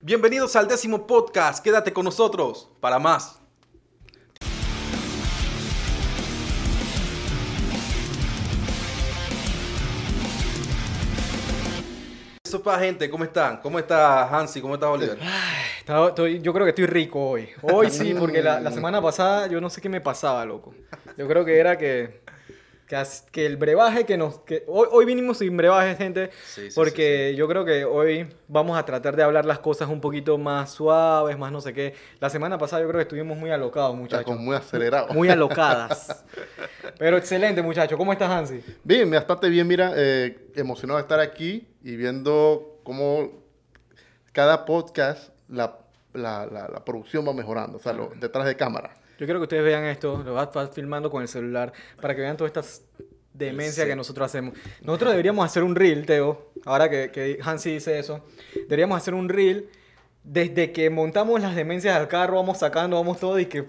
Bienvenidos al décimo podcast. Quédate con nosotros para más. Sopa gente, ¿cómo están? ¿Cómo está Hansi? ¿Cómo está Oliver? Yo creo que estoy rico hoy. Hoy sí, porque la semana pasada yo no sé qué me pasaba, loco. Yo creo que era que, que, el brebaje que nos... Que, hoy, hoy vinimos sin brebaje, gente, Sí, sí, porque yo creo que hoy vamos a tratar de hablar las cosas un poquito más suaves, más no sé qué. La semana pasada yo creo que estuvimos muy alocados, muchachos. como muy acelerado. Muy alocadas. Pero excelente, muchachos. ¿Cómo estás, Hansi? Bien, bastante bien, mira, eh, emocionado de estar aquí y viendo cómo cada podcast, la, la, la- la producción va mejorando, o sea, lo- detrás de cámara. Yo quiero que ustedes vean esto, lo vas filmando con el celular, para que vean todas estas demencias Sí. que nosotros hacemos. Nosotros deberíamos hacer un reel, Teo, ahora que, que Hansi dice eso, deberíamos hacer un reel desde que montamos las demencias al carro, vamos sacando, vamos todo y que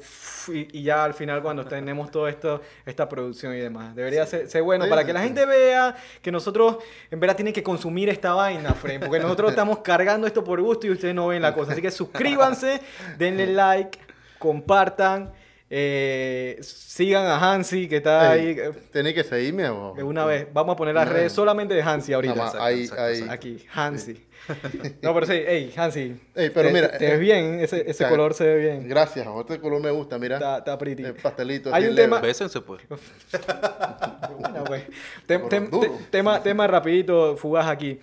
y, y ya al final cuando tenemos todo esto, esta producción y demás. Debería ser, ser bueno Sí, para que la gente vea que nosotros en verdad tienen que consumir esta vaina, Fred, porque nosotros estamos cargando esto por gusto y ustedes no ven la cosa. Así que suscríbanse, denle like, compartan, eh, sigan a Hansi que está Ey, ahí. eh, Tenés que seguirme o... de una vez, vamos a poner las No. redes solamente de Hansi ahorita. Más, Exacto, ahí, exacto, ahí. exacto. Aquí, Hansi. No, pero sí, hey, Hansi. Ey, pero te, mira, Te eh, ves bien, ese, ese color se ve bien. Gracias, este color me gusta, mira. Está, está pretty. El pastelito. Hay un leve. tema- Bésense pues. Bueno, pues. Tem- tem- duro. te- tema, tema rapidito, fugaz aquí.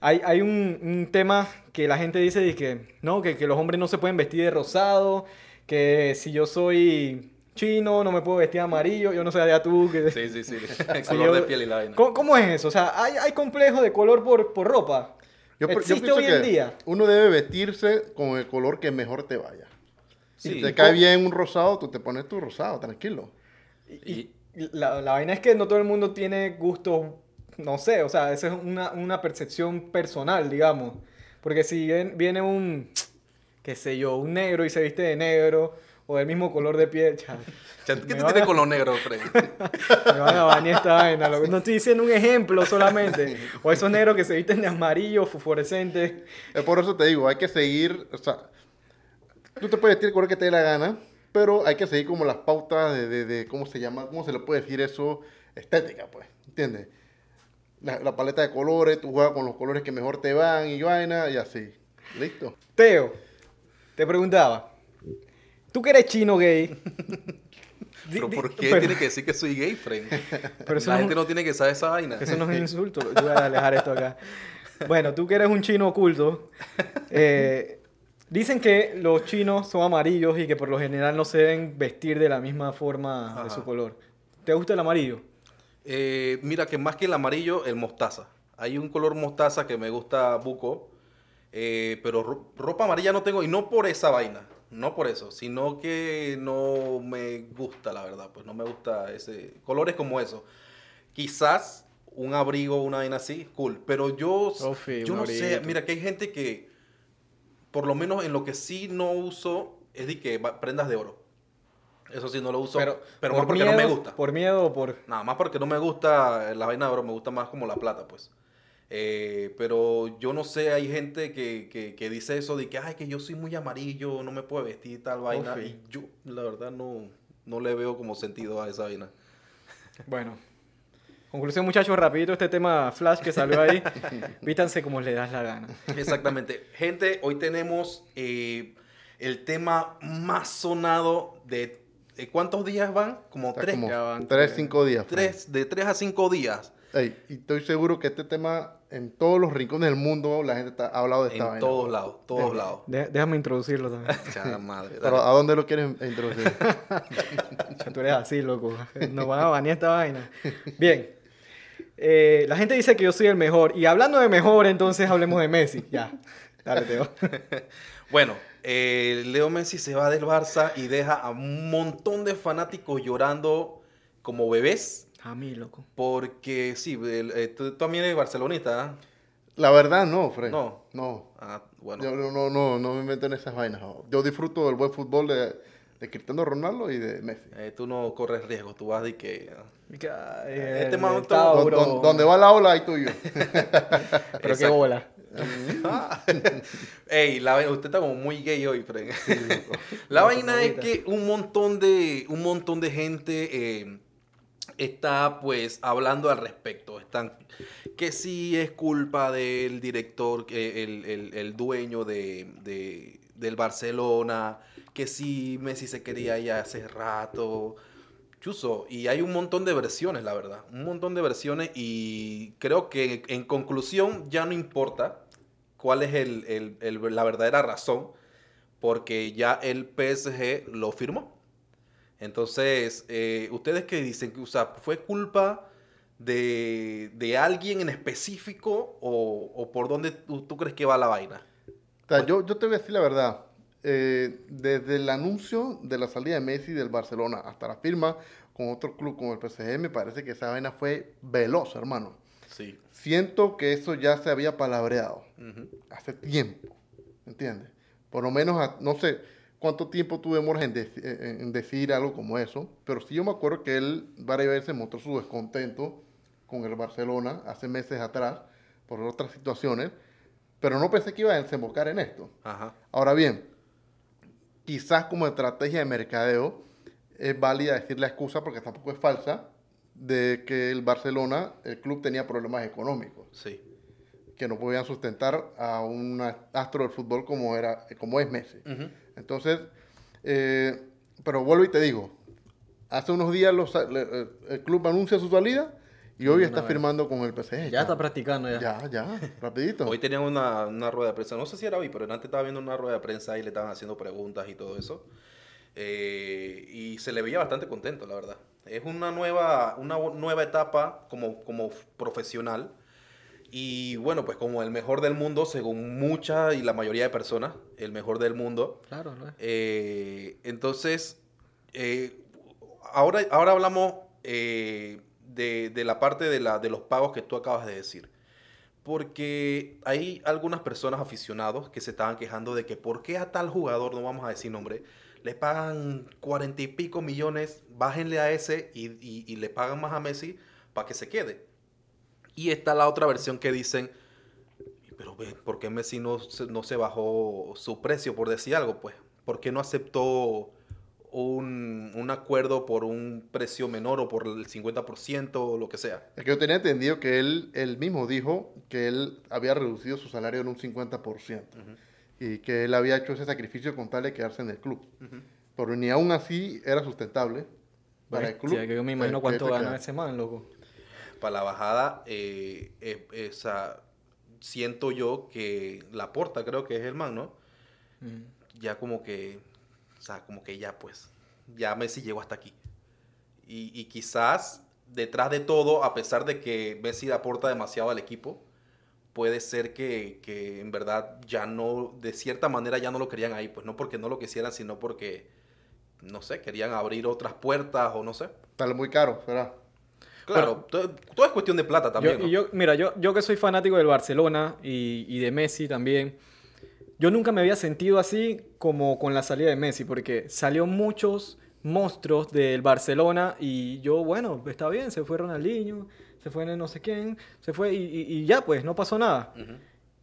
Hay, hay un, un tema que la gente dice que, no, que, que los hombres no se pueden vestir de rosado, que si yo soy chino no me puedo vestir amarillo, yo no sé allá tú. Que... Sí, sí, sí. El color yo- de piel y la vaina. ¿Cómo, cómo es eso? O sea, ¿hay, hay complejo de color por, por ropa? Yo, por- yo ¿Existe pienso hoy que en día? uno debe vestirse con el color que mejor te vaya. Sí. Si te cae bien un rosado, tú te pones tu rosado, tranquilo. Y- La, la vaina es que no todo el mundo tiene gustos, no sé, o sea, esa es una, una percepción personal, digamos. Porque si viene un, qué sé yo, un negro y se viste de negro, o del mismo color de piel, ¿Qué te tiene a- con lo negro, Fred? me van a bañar esta vaina. No estoy diciendo un ejemplo solamente. O esos negros que se visten de amarillo, fosforescente. Es por eso te digo, hay que seguir, o sea, tú te puedes vestir el color que te dé la gana, pero hay que seguir como las pautas de, de- de ¿cómo se llama? ¿Cómo se le puede decir eso? Estética, pues, ¿entiendes? La, la paleta de colores, tú juegas con los colores que mejor te van y vaina y así. ¿Listo? Teo, te preguntaba, tú que eres chino gay. ¿Pero por qué pero- tiene que decir que soy gay? Pero eso la no gente no tiene que saber esa vaina. Eso no es un insulto. Yo voy a alejar esto acá. Bueno, tú que eres un chino oculto, eh, dicen que los chinos son amarillos y que por lo general no se deben vestir de la misma forma de su color. ¿Te gusta el amarillo? Eh, mira que más que el amarillo, el mostaza. Hay un color mostaza que me gusta buco, eh, pero ro- ropa amarilla no tengo y no por esa vaina, no por eso, sino que no me gusta, la verdad, pues no me gusta ese colores como eso. Quizás un abrigo, una vaina así, cool, pero yo, Sofi, yo no sé, mira que hay gente que, por lo menos en lo que sí no uso, es de que prendas de oro. Eso sí no lo uso, pero, por más porque no me gusta. ¿Por miedo o por...? Nada más porque no me gusta la vaina de oro, me gusta más como la plata, pues. Eh, pero yo no sé, hay gente que, que, que dice eso de que, ay, que yo soy muy amarillo, no me puedo vestir tal vaina. Y yo, la verdad, no, no le veo como sentido a esa vaina. Bueno. Conclusión, muchachos, rapidito este tema flash que salió ahí. Vítanse como les das la gana. Exactamente. gente, hoy tenemos eh, el tema más sonado de... ¿de ¿Cuántos días van? Como Está tres. como ya van tres, tres. cinco días. pues. tres, de tres a cinco días. Y estoy seguro que este tema, en todos los rincones del mundo, la gente está, ha hablado de esta En vaina. todos lados, todos De- lados. De- déjame introducirlo también. Chada madre. Pero. ¿a dónde lo quieres introducir? Tú eres así, loco. Nos van a banear esta vaina. Bien. Eh, la gente dice que yo soy el mejor. Y hablando de mejor, entonces hablemos de Messi. Ya. Dale, Teo. Bueno, eh, Leo Messi se va del Barça y deja a un montón de fanáticos llorando como bebés. A mí, loco. Porque sí, el- eh, tú, tú también eres barcelonista, ¿ah? La verdad, no, Fred. No. No. Ah, bueno. Yo no, no, no, no me meto en esas vainas. Yo disfruto del buen fútbol de, de Cristiano Ronaldo y de Messi. Eh, tú no corres riesgo, tú vas de que... Eh, Este man- Tauro. Don- don- donde va la ola, ahí tú y yo. Pero qué bola. Ey, la, vaina- usted está como muy gay hoy, Fred. La vaina es que un montón de, un montón de gente eh, está pues hablando al respecto. Están que sí es culpa del director, el, el- el dueño de, de- del Barcelona, que sí Messi se quería ir hace rato. Chuso, y hay un montón de versiones, la verdad. Un montón de versiones y creo que en conclusión ya no importa cuál es el- la verdadera razón, porque ya el PSG lo firmó. Entonces, eh, ¿ustedes qué dicen? O sea, ¿fue culpa de, de alguien en específico o, o por dónde tú, tú crees que va la vaina? O sea, yo, yo te voy a decir la verdad. Eh, desde el anuncio de la salida de Messi del Barcelona hasta la firma con otro club como el PSG, me parece que esa vaina fue veloz, hermano. Sí. Siento que eso ya se había palabreado hace tiempo, ¿entiendes? Por lo menos, no sé cuánto tiempo tú demoras en, deci- en- en decir algo como eso, pero sí yo me acuerdo que él varias veces mostró su descontento con el Barcelona hace meses atrás por otras situaciones, pero no pensé que iba a desembocar en esto. Ajá. Ahora bien, quizás como estrategia de mercadeo es válida decir la excusa, porque tampoco es falsa, de que el Barcelona, el club tenía problemas económicos, Sí. que no podían sustentar a un astro del fútbol como, era, como es Messi. Entonces, eh, pero vuelvo y te digo, hace unos días los- le- el club anuncia su salida y hoy Una está vez. firmando con el PSG. Ya está practicando ya. Ya, ya, rapidito. Hoy tenían una, una rueda de prensa, no sé si era hoy, pero antes estaba viendo una rueda de prensa y le estaban haciendo preguntas y todo eso. Eh, y se le veía bastante contento, la verdad. Es una nueva, una nueva etapa como, como profesional. Y bueno, pues como el mejor del mundo, según mucha y la mayoría de personas, el mejor del mundo. Claro, ¿no? Eh, entonces, eh, ahora, ahora hablamos eh, de, de la parte de, la, de los pagos que tú acabas de decir. Porque hay algunas personas aficionados que se estaban quejando de que por qué a tal jugador, no vamos a decir nombre, le pagan cuarenta y pico millones, bájenle a ese y, y- y le pagan más a Messi para que se quede. Y está la otra versión que dicen, pero ve, ¿por qué Messi no se, no se bajó su precio, por decir algo? Pues, ¿por qué no aceptó un, un acuerdo por un precio menor o por el 50% o lo que sea? Es que yo tenía entendido que él, él mismo dijo que él había reducido su salario en un 50% y que él había hecho ese sacrificio con tal de quedarse en el club. Pero ni aún así era sustentable para el club. Que yo me imagino cuánto gana ese man, loco. Para la bajada, eh, eh, esa, siento yo que la porta, creo que es el man, ¿no? Mm. ya como que, o sea, como que ya pues, ya Messi llegó hasta aquí. Y, y quizás detrás de todo, a pesar de que Messi aporta demasiado al equipo, puede ser que, que en verdad ya no, de cierta manera ya no lo querían ahí, pues no porque no lo quisieran, sino porque, no sé, querían abrir otras puertas o no sé. Sale muy caro, ¿será? Claro, todo, todo es cuestión de plata también. Yo, ¿no? y yo, mira, yo, yo que soy fanático del Barcelona y, y de Messi también, yo nunca me había sentido así como con la salida de Messi, porque salió muchos monstruos del Barcelona y yo, bueno, está bien, se fue Ronaldinho, se fue no sé quién, se fue y, y- y ya, pues, no pasó nada. Ujú.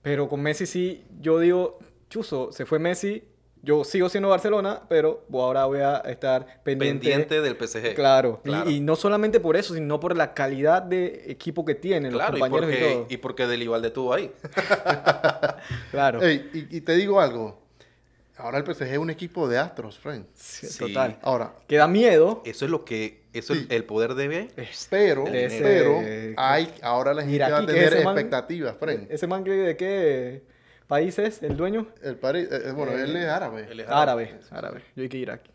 Pero con Messi sí, yo digo, chuzo, se fue Messi, yo sigo siendo Barcelona, pero ahora voy a estar pendiente. Pendiente del PSG. Claro, y- Claro. Y, no solamente por eso, sino por la calidad de equipo que tienen Claro, los y compañeros y, porque, todo. y porque estuvo ahí. Claro, y, y te digo algo. Ahora el PSG es un equipo de astros, friend. Sí, sí. total. Ahora, Que da miedo. Eso es lo que, eso es el poder de pero, De ese- pero hay, ahora la gente va a tener expectativas, friend. ¿Ese man que de qué país es el dueño? El París, eh, eh, bueno, Eh, él es árabe. Él es Árabe, árabe. Yo hay que ir aquí.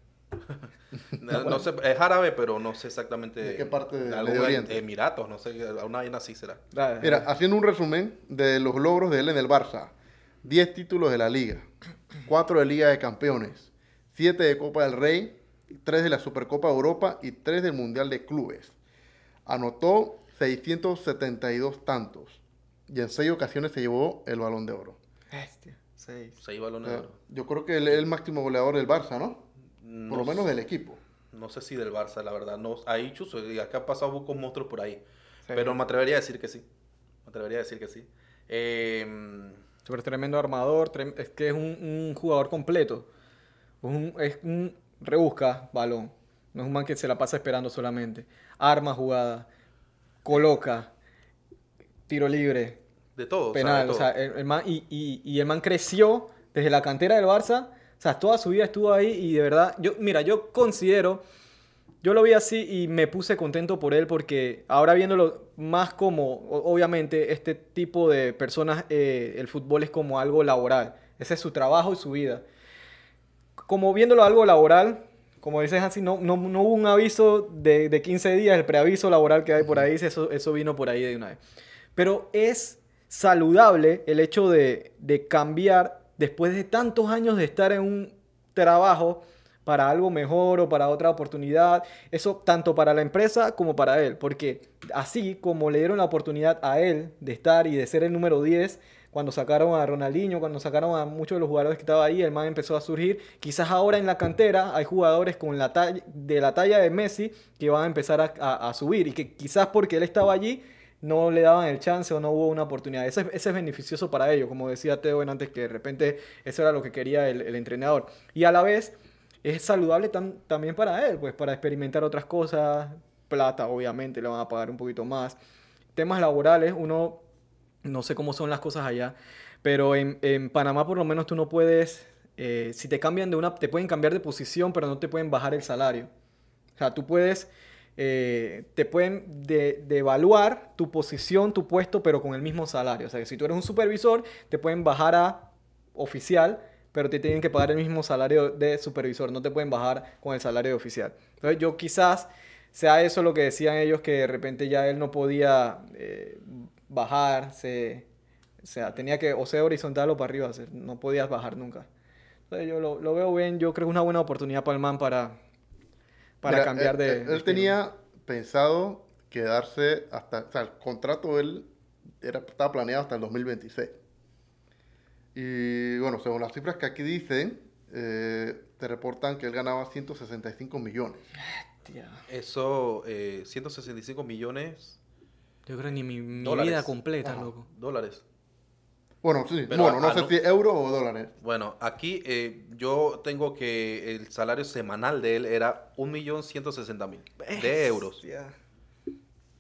No, no sé, es árabe, pero no sé exactamente. ¿De qué parte de Oriente? Emiratos, no sé, una vaina así será. Mira, haciendo un resumen de los logros de él en el Barça. 10 títulos de la Liga, 4 de Liga de Campeones, 7 de Copa del Rey, 3 de la Supercopa de Europa y 3 del Mundial de Clubes. Anotó 672 tantos y en 6 ocasiones se llevó el Balón de Oro. Bestia, seis. Seis balones de oro. yo creo que él es el máximo goleador del Barça, ¿no? No Por lo menos sé- del equipo. No sé si del Barça, la verdad. No, ahí, chuzo, y acá han pasado bucos monstruos por ahí. Sí. Pero me atrevería a decir que sí. Me atrevería a decir que sí. Eh, Súper tremendo armador, trem- es que es un, un jugador completo. Es un, es un rebusca balón. No es un man que se la pasa esperando solamente. Arma jugada, coloca, tiro libre, de todo. penal. de O sea, el, el man, y, y- y el man creció desde la cantera del Barça. O sea, toda su vida estuvo ahí y de verdad, yo, mira, yo considero, yo lo vi así y me puse contento por él porque ahora viéndolo más como, obviamente, este tipo de personas, eh, el fútbol es como algo laboral. Ese es su trabajo y su vida. Como viéndolo algo laboral, como dices así, no, no, no hubo un aviso de, de 15 días, el preaviso laboral que hay por ahí, eso, eso vino por ahí de una vez. Pero es saludable el hecho de, de cambiar después de tantos años de estar en un trabajo para algo mejor o para otra oportunidad. Eso tanto para la empresa como para él. Porque así como le dieron la oportunidad a él de estar y de ser el número 10, cuando sacaron a Ronaldinho, cuando sacaron a muchos de los jugadores que estaban ahí, el man empezó a surgir. Quizás ahora en la cantera hay jugadores con la de la talla de Messi que van a empezar a, a- a subir y que quizás porque él estaba allí no le daban el chance o no hubo una oportunidad. Ese, es- beneficioso para ellos, como decía Teo antes, que de repente eso era lo que quería el, entrenador. Y a la vez es saludable tam- también para él, pues para experimentar otras cosas, plata obviamente, le van a pagar un poquito más. Temas laborales, uno, no sé cómo son las cosas allá, pero en, en Panamá por lo menos tú no puedes, eh, si te cambian de una, te pueden cambiar de posición, pero no te pueden bajar el salario. O sea, tú puedes, eh, te pueden de- devaluar tu posición, tu puesto, pero con el mismo salario. O sea, que si tú eres un supervisor, te pueden bajar a oficial, pero te tienen que pagar el mismo salario de supervisor, no te pueden bajar con el salario de oficial. Entonces yo quizás sea eso lo que decían ellos, que de repente ya él no podía eh, bajar, o sea, tenía que o sea horizontal o para arriba, no podías bajar nunca. Entonces yo lo, lo veo bien, yo creo que es una buena oportunidad para el man para, para Mira, cambiar él- de... Él, de él estilo. tenía pensado quedarse hasta. O sea, el contrato él era, estaba planeado hasta el 2026. Y bueno, según las cifras que aquí dicen, eh, te reportan que él ganaba 165 millones. Tía, Eso, eh, 165 millones Yo creo que ni mi, mi vida completa, Ajá. loco. dólares. Bueno, sí, Pero, bueno, no ah, sé si euro o dólares. Bueno, aquí eh, yo tengo que el salario semanal de él era 1.160.000 de euros.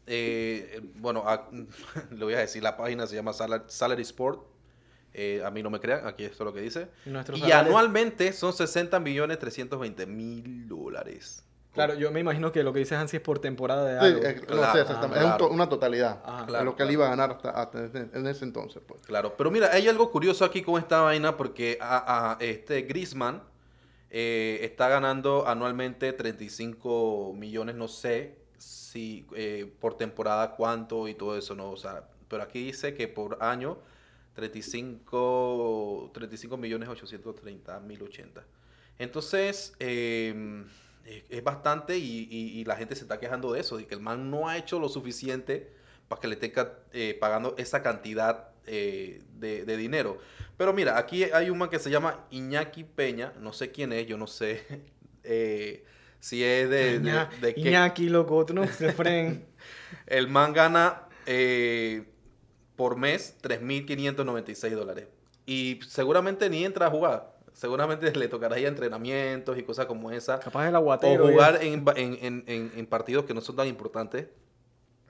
Eh, bueno, a- le voy a decir, la página se llama Sala- Salary Sport. Eh, a mí no me crean, aquí esto es lo que dice. Y salario- anualmente son 60 millones 320 mil dólares. Claro, yo me imagino que lo que dice Hansi es por temporada de Sí, algo. eh, no Claro, sé exactamente. Es un una totalidad. Ah, de lo que él iba a ganar hasta, en ese entonces. Pues. Claro, pero mira, hay algo curioso aquí con esta vaina porque a, a este Griezmann eh, está ganando anualmente 35 millones, no sé si eh, por temporada cuánto y todo eso, no, o sea, pero aquí dice que por año 35, 35 millones 830 mil 80. Entonces, eh, es, es bastante y, y- y la gente se está quejando de eso, de que el man no ha hecho lo suficiente para que le tenga eh, pagando esa cantidad eh, de, de dinero. Pero mira, aquí hay un man que se llama Iñaki Peña, no sé quién es, yo no sé eh, si es de, de, Iña- de qué- Iñaki, loco, tú no se fren. El man gana eh, por mes 3.596 dólares. Y seguramente ni entra a jugar. Seguramente le tocará ir a entrenamientos y cosas como esa. Capaz el O aguatero. jugar en, en, en- en- en partidos que no son tan importantes.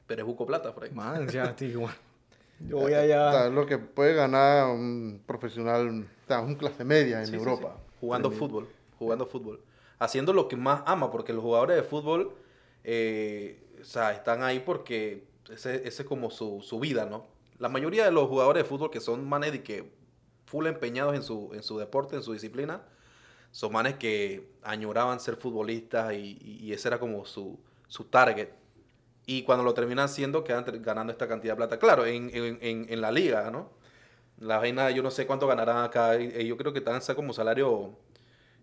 Pero es buco plata, Frank. Man, ya, tío. Yo voy O sea, allá. lo que puede ganar un profesional, o sea, un clase media en Sí, Europa. sí. Jugando Sí. fútbol. Jugando fútbol. Haciendo lo que más ama. Porque los jugadores de fútbol eh, o sea, están ahí porque ese, ese es como su, su vida, ¿no? La mayoría de los jugadores de fútbol que son manes y que full empeñados en su, en su deporte, en su disciplina, son manes que añoraban ser futbolistas y, y- ese era como su, su target. Y cuando lo terminan siendo, quedan ganando esta cantidad de plata. Claro, en, en- en- en la liga, ¿no? La vaina, yo no sé cuánto ganarán acá. Yo creo que están como salario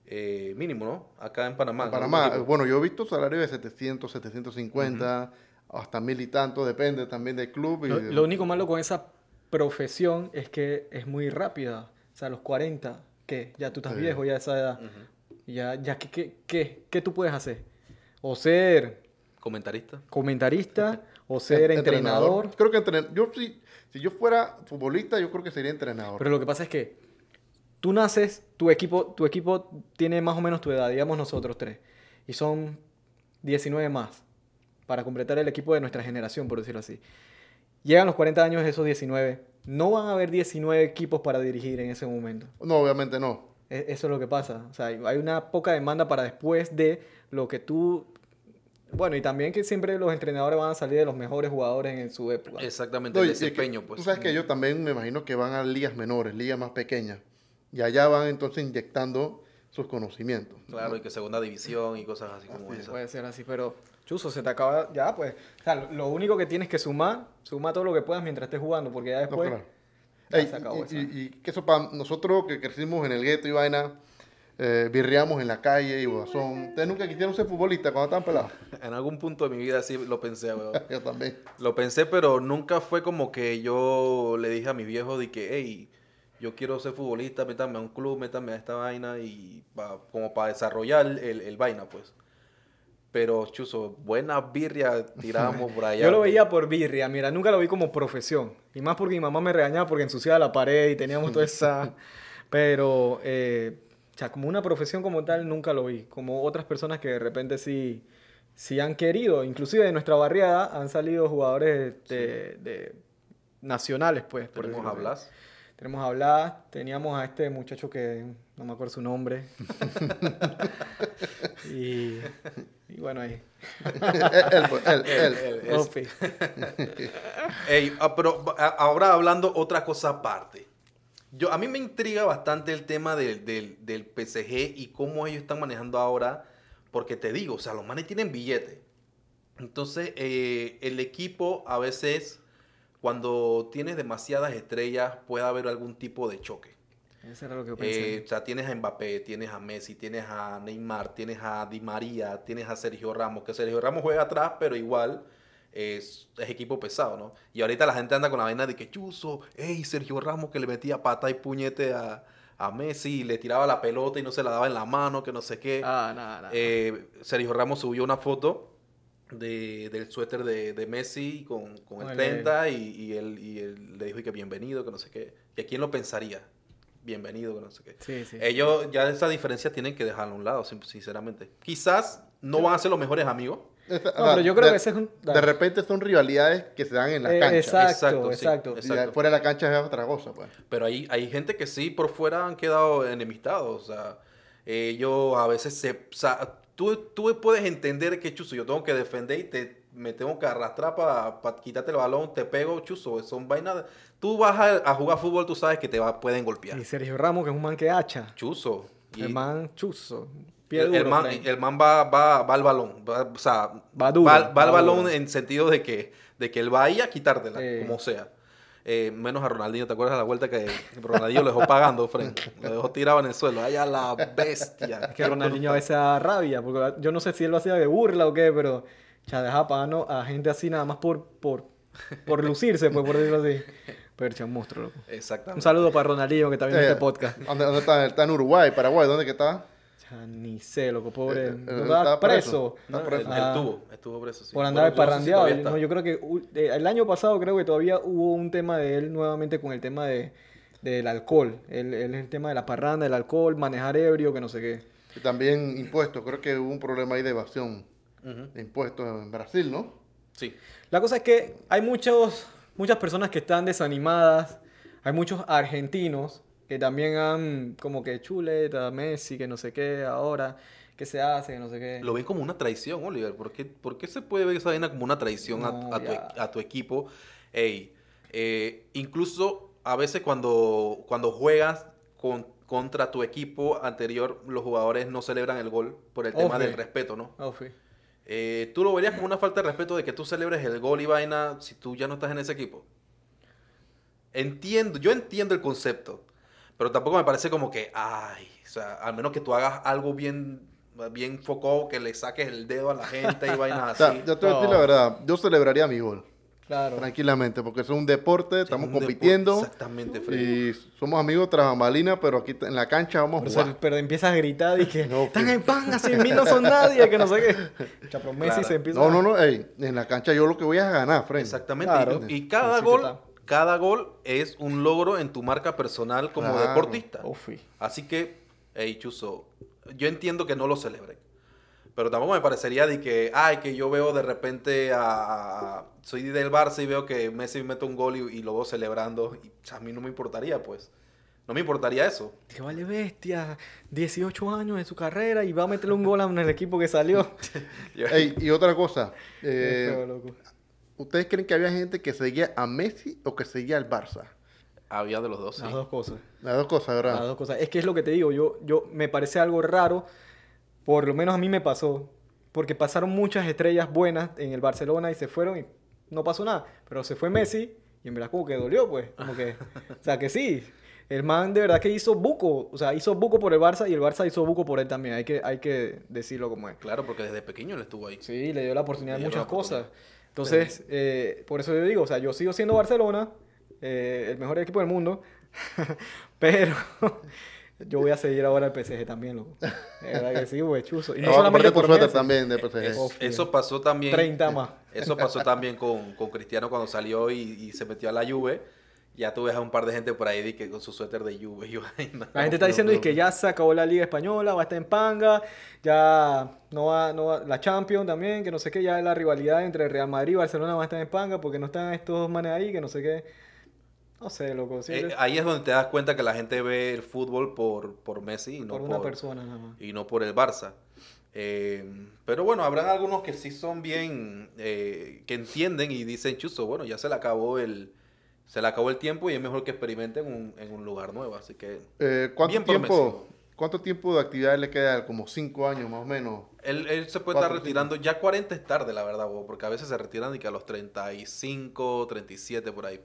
eh, mínimo, ¿no? Acá en Panamá. En ¿no? Panamá, Equipo. bueno, yo he visto salarios de 700, 750, hasta mil y tanto, depende también del club. Y Lo, de- lo único malo con esa profesión es que es muy rápida. O sea, a los 40, ¿qué? Ya tú estás Sí. viejo, ya a esa edad. Ujú. Y Ya, ya ¿qué, qué, qué, qué tú puedes hacer? O ser Comentarista. comentarista, o ser En- entrenador. Creo que entren- yo si, si yo fuera futbolista, yo creo que sería entrenador. Pero lo que pasa es que tú naces, tu equipo, tu equipo tiene más o menos tu edad, digamos nosotros tres, y son 19 más para completar el equipo de nuestra generación, por decirlo así. Llegan los 40 años de esos 19, no van a haber 19 equipos para dirigir en ese momento. No, obviamente no. E- Eso es lo que pasa. O sea, hay una poca demanda para después de lo que tú... Bueno, y también que siempre los entrenadores van a salir de los mejores jugadores en su época. Exactamente, No, el es que desempeño, pues. Tú sabes que ellos también me imagino que van a ligas menores, ligas más pequeñas. Y allá van entonces inyectando sus conocimientos. Claro, y que segunda división y cosas así como Así es. esa. Puede ser así, pero Chuzo, se te acaba ya, pues. O sea, lo- único que tienes que sumar, suma todo lo que puedas mientras estés jugando, porque ya No, después. claro. ya Ey, se acabó y, y- y que eso para nosotros que crecimos en el gueto y vaina, eh, birreamos en la calle y boazón. Ustedes nunca quisieron ser futbolistas cuando estaban pelados. En algún punto de mi vida sí lo pensé, weón. Yo también. Lo pensé, pero nunca fue como que yo le dije a mi viejo de que, hey, yo quiero ser futbolista, métame a un club, métame a esta vaina y pa- como para desarrollar el, el vaina, pues. Pero, chuzo, buena birria tirábamos por allá. Yo lo veía por birria, mira, nunca lo vi como profesión. Y más porque mi mamá me regañaba porque ensuciaba la pared y teníamos toda esa... Pero, eh, o sea, como una profesión como tal, nunca lo vi. Como otras personas que de repente sí, sí han querido. Inclusive de nuestra barriada han salido jugadores de, de nacionales, pues. por Tenemos a. Blas. Tenemos a Blas, teníamos a este muchacho que no me acuerdo su nombre. y, y bueno, ahí. él, pues, él, él. Él, es- Ofi. Ey, ah, pero a- ahora hablando otra cosa aparte. Yo, a mí me intriga bastante el tema del, del, del PSG y cómo ellos están manejando ahora, porque te digo, o sea, los manes tienen billete. Entonces, eh, el equipo a veces, cuando tienes demasiadas estrellas, puede haber algún tipo de choque. Eso era lo que yo Eh, pensé. o sea, tienes a Mbappé, tienes a Messi, tienes a Neymar, tienes a Di María, tienes a Sergio Ramos, que Sergio Ramos juega atrás, pero igual es, es equipo pesado, ¿no? Y ahorita la gente anda con la vaina de que chuzo, hey, Sergio Ramos que le metía pata y puñete a, a Messi y le tiraba la pelota y no se la daba en la mano, que no sé qué. ah, nada, nada. Eh, Sergio Ramos subió una foto de, del suéter de, de Messi con, con el Ole. 30 y, y él, y él le dijo que bienvenido, que no sé qué. ¿Y a quién lo pensaría? Bienvenido, que no sé qué. sí, sí. Ellos ya esa diferencia tienen que dejarla a un lado, sin- sinceramente. Quizás no van a ser los mejores amigos. No, o sea, pero yo creo de, que ese es un... de repente son rivalidades que se dan en la Eh, cancha. Exacto, Exacto, exacto. sí. Y exacto. fuera de la cancha es otra cosa, pues. Pero hay, hay gente que sí por fuera han quedado enemistados. O sea, ellos a veces se. O sea, tú, tú puedes entender que, chuzo, yo tengo que defender y te, me tengo que arrastrar para quitarte el balón, te pego, chuzo. Son vainas. Tú vas a, a jugar fútbol, tú sabes que te va, pueden golpear. Y Sergio Ramos, que es un man que hacha. Chuzo. Y El man chuzo. Pie el, el duro, man, el man va, va, va al balón. va- o sea, Va duro, va, va al balón duro. en sentido de que, de que él va ahí a quitártela, como sea. Eh, menos a Ronaldinho, ¿te acuerdas de la vuelta que Ronaldinho lo dejó pagando, Frank? Lo dejó tirado en el suelo. ¡Ay, a la bestia! Es que Ronaldinho a veces da rabia, porque yo no sé si él lo hacía de burla o qué, pero ya dejaba pagando a gente así nada más por, por, por lucirse, pues, por decirlo así. Pero cha, un monstruo, loco. Un Exactamente. saludo para Ronaldinho que está viendo Eh, este podcast. ¿Dónde, dónde está? Está en Uruguay, Paraguay, ¿dónde que está? Ya, ni sé, loco, pobre. Eh, eh, ¿No está estaba preso. preso? No, Está él, preso. él Ah. tuvo, estuvo preso, sí. Por andar de Pero yo no sé si parrandeado. no, yo creo que el año pasado creo que todavía hubo un tema de él nuevamente con el tema de, del alcohol. El, el, el tema de la parranda, el alcohol, manejar ebrio, que no sé qué. Y también impuestos. Creo que hubo un problema ahí de evasión de impuestos en Brasil, ¿no? Sí. La cosa es que hay muchos, muchas personas que están desanimadas. Hay muchos argentinos que también han como que chuleta, Messi, que no sé qué, ahora, qué se hace, que no sé qué. Lo ven como una traición, Oliver. ¿Por qué, por qué se puede ver esa vaina como una traición a- No, a, tu, e- a tu equipo? Ey, eh, incluso a veces cuando, cuando juegas con- contra tu equipo anterior, los jugadores no celebran el gol por el tema del respeto, ¿no? Eh, ¿Tú lo verías como una falta de respeto de que tú celebres el gol y vaina si tú ya no estás en ese equipo? Entiendo, yo entiendo el concepto, pero tampoco me parece como que, ay, o sea, al menos que tú hagas algo bien, bien focado, que le saques el dedo a la gente y vainas O sea, así. yo te voy a decir No. la verdad. Yo celebraría mi gol. Claro. Tranquilamente, porque es un deporte, estamos Un deporte- compitiendo. Exactamente, Freddy. Y somos amigos tras bambalinas, pero aquí en la cancha vamos Por a jugar. pero empiezas a gritar y que No, están pues. en pan, así mí no son nadie, que no sé qué. Chapo, Messi Claro. se empieza No, a- no, no, ey, en la cancha yo lo que voy a ganar, Fred. Exactamente. Claro. Y, y cada Sí, sí, gol. Cada gol es un logro en tu marca personal como Claro. deportista. Ufi. Así que, hey, Chuzo, yo entiendo que no lo celebren. Pero tampoco me parecería de que, ay, que yo veo de repente a... a- soy del Barça y veo que Messi mete un gol y, y lo veo celebrando. Y a mí no me importaría, pues. No me importaría eso. Que vale bestia, 18 años de su carrera y va a meterle un gol en el equipo que salió. Ey, y otra cosa, eh, feo, loco. ¿Ustedes creen que había gente que seguía a Messi o que seguía al Barça? Había de los dos, sí. Las dos cosas. Las dos cosas, Las ¿verdad? dos cosas. Es que es lo que te digo, yo, yo me parece algo raro, por lo menos a mí me pasó, porque pasaron muchas estrellas buenas en el Barcelona y se fueron y no pasó nada, pero se fue Messi y en verdad como que dolió, pues, como que, o sea que sí, el man de verdad que hizo buco, o sea, hizo buco por el Barça y el Barça hizo buco por él también, hay que, hay que decirlo como es. Claro, porque desde pequeño él estuvo ahí. Sí, le dio la oportunidad de muchas cosas. oportunidad. Entonces, eh, por eso yo digo, o sea, yo sigo siendo Barcelona, eh, el mejor equipo del mundo, pero yo voy a seguir ahora el PSG también, loco. De verdad que sí, güey, chuzo. Y no voy a solamente por Messi, también de PSG. Es- eso pasó también. 30 más. Eso pasó también con, con Cristiano cuando salió y, y se metió a la Juve. Ya tú ves a un par de gente por ahí que con su suéter de Juve. La gente está diciendo no, que ya se acabó la Liga Española, va a estar en panga, ya no va, no va- la Champions también, que no sé qué, ya la rivalidad entre Real Madrid y Barcelona va a estar en panga porque no están estos dos manes ahí, que no sé qué. No sé, loco. sí, Eh, ahí es donde te das cuenta que la gente ve el fútbol por, por Messi y no por por, una persona nada más. y no por el Barça. Eh, pero bueno, habrán algunos que sí son bien, eh, que entienden y dicen, chuzo, bueno, ya se le acabó el, se le acabó el tiempo y es mejor que experimenten un- en un lugar nuevo. Así que Eh, ¿cuánto, Bien tiempo, ¿Cuánto tiempo de actividad le queda? Como cinco años más o menos. Él, él se puede estar retirando, ya 40 es tarde, la verdad, bo, porque a veces se retiran y que a los 35, 37 por ahí.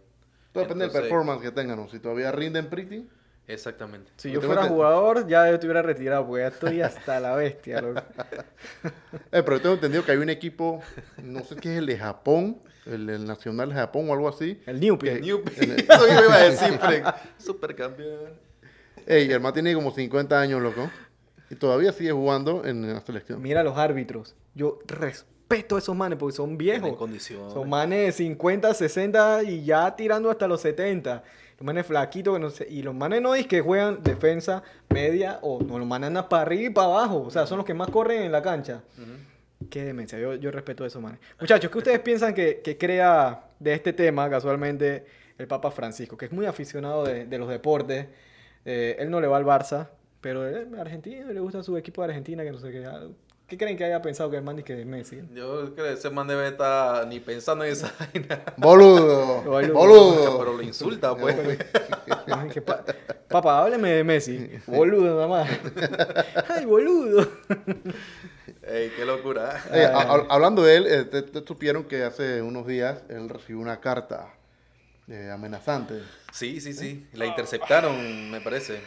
Todo depende del performance que tengan. ¿no? Si todavía rinden pretty. Exactamente. Si Yo fuera jugador, ya yo estuviera retirado, porque ya estoy hasta la bestia, loco. Eh, pero tengo entendido que hay un equipo, no sé qué es el de Japón, el, el Nacional de Japón o algo así. El Newpi. El- Eso yo iba a decir, Frank. Supercampeón. Ey, el man tiene como 50 años, loco. Y todavía sigue jugando en la selección. Mira los árbitros. Yo respeto a esos manes porque son viejos. condiciones. Son manes de 50, 60 y ya tirando hasta los 70. Los manes flaquitos que no sé. Y los manes no es que juegan defensa media o no, los manes andan para arriba y para abajo. O sea, son los que más corren en la cancha. Ujú. Qué demencia, yo, yo respeto a esos manes. Muchachos, ¿qué ustedes piensan que, crea de este tema casualmente el Papa Francisco? Que es muy aficionado de, los deportes. Eh, él no le va al Barça, pero él argentino, le gusta su equipo de Argentina, que no sé qué. Ah, ¿Qué creen que haya pensado que el man y que es Messi? Yo creo que ese man debe estar ni pensando en esa vaina. Boludo, Boludo. boludo. Pero lo insulta, pues. Pa- Papá, hábleme de Messi. Boludo, nada más. Ay, boludo. Ey, qué locura. Eh, a- a- hablando de él, eh, te, te supieron que hace unos días él recibió una carta eh, amenazante. Sí, sí, sí. La interceptaron, me parece.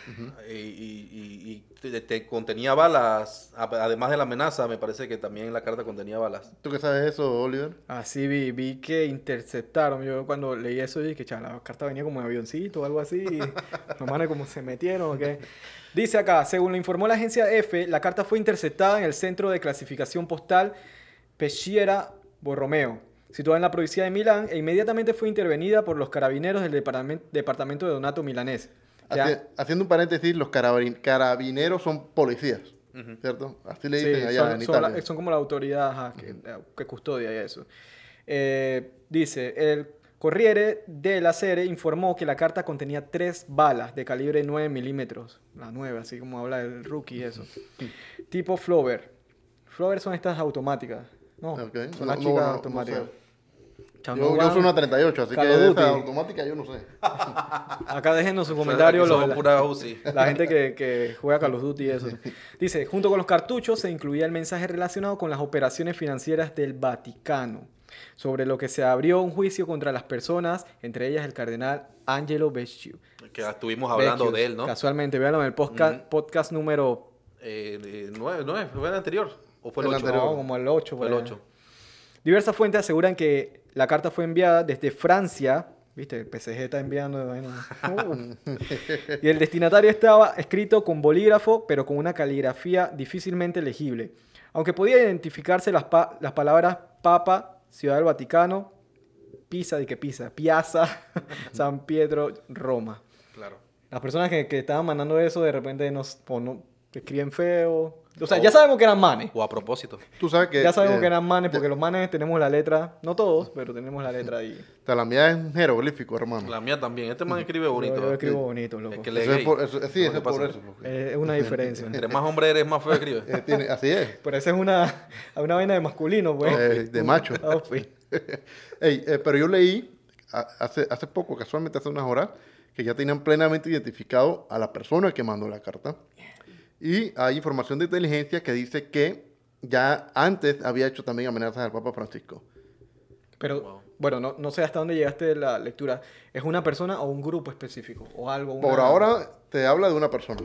Y, y- y- y te- te contenía balas. Además de la amenaza, me parece que también la carta contenía balas. ¿Tú qué sabes de eso, Oliver? Así vi, vi que interceptaron. Yo cuando leí eso dije que chaval, la carta venía como en avioncito o algo así. Y los manes como se metieron o qué. Dice acá, según lo informó la agencia F, la carta fue interceptada en el centro de clasificación postal Peschiera Borromeo, situada en la provincia de Milán, e inmediatamente fue intervenida por los carabineros del departamen- departamento de Donato Milanés. Haciendo un paréntesis, los carabin- carabineros son policías. ¿cierto? Así le Sí, dicen allá son, en son la- Italia. son como la autoridad ajá, que, que custodia eso. Eh, dice, el Corriere della Sere informó que la carta contenía tres balas de calibre 9 milímetros. La 9, así como habla el rookie eso. tipo Flover. Flover son estas automáticas. No, son las no, chicas no, no automáticas. sé. Yo, yo soy una 38, así Call que esa automática yo no sé. Acá déjenos su comentario. los la- pura. La gente que, que juega Call of Duty y eso. Dice, junto con los cartuchos se incluía el mensaje relacionado con las operaciones financieras del Vaticano, sobre lo que se abrió un juicio contra las personas, entre ellas el cardenal Angelo Becciu. Que estuvimos hablando de él, ¿no? Casualmente, véanlo en el podcast, Ujú. podcast número... Eh, eh, nueve, nueve, ¿fue el anterior? ¿O fue el El 8? anterior. no, como el 8. Fue el 8. Diversas fuentes aseguran que la carta fue enviada desde Francia. ¿Viste? El PSG está enviando. bueno. Y el destinatario estaba escrito con bolígrafo, pero con una caligrafía difícilmente legible. Aunque podía identificarse las, pa- las palabras Papa, Ciudad del Vaticano, Pisa, ¿de qué Pisa? Piazza, San Pietro, Roma. Claro. Las personas que, que estaban mandando eso de repente nos o no, escriben feo. O sea, ya sabemos que eran manes. O a propósito. Tú sabes que... Ya sabemos eh, que eran manes porque los manes tenemos la letra, no todos, pero tenemos la letra ahí. o sea, la mía es un jeroglífico, hermano. La mía también. Este man escribe Yo, bonito. yo escribo bonito, loco. Es que le- Eso es por, eso- sí, ¿Cómo eso te es por pasa? eso. porque, Es una diferencia. Entre más hombre eres, más feo escribe. eh, tiene- así es. Pero esa es una, una vaina de masculino, pues. Eh, de macho. Ey, eh, pero yo leí hace, hace poco, casualmente hace unas horas, que ya tenían plenamente identificado a la persona que mandó la carta. Y hay información de inteligencia que dice que ya antes había hecho también amenazas al Papa Francisco. Pero, Wow. bueno, no, no sé hasta dónde llegaste de la lectura. ¿Es una persona o un grupo específico? ¿O algo? una- Por ahora te habla de una persona.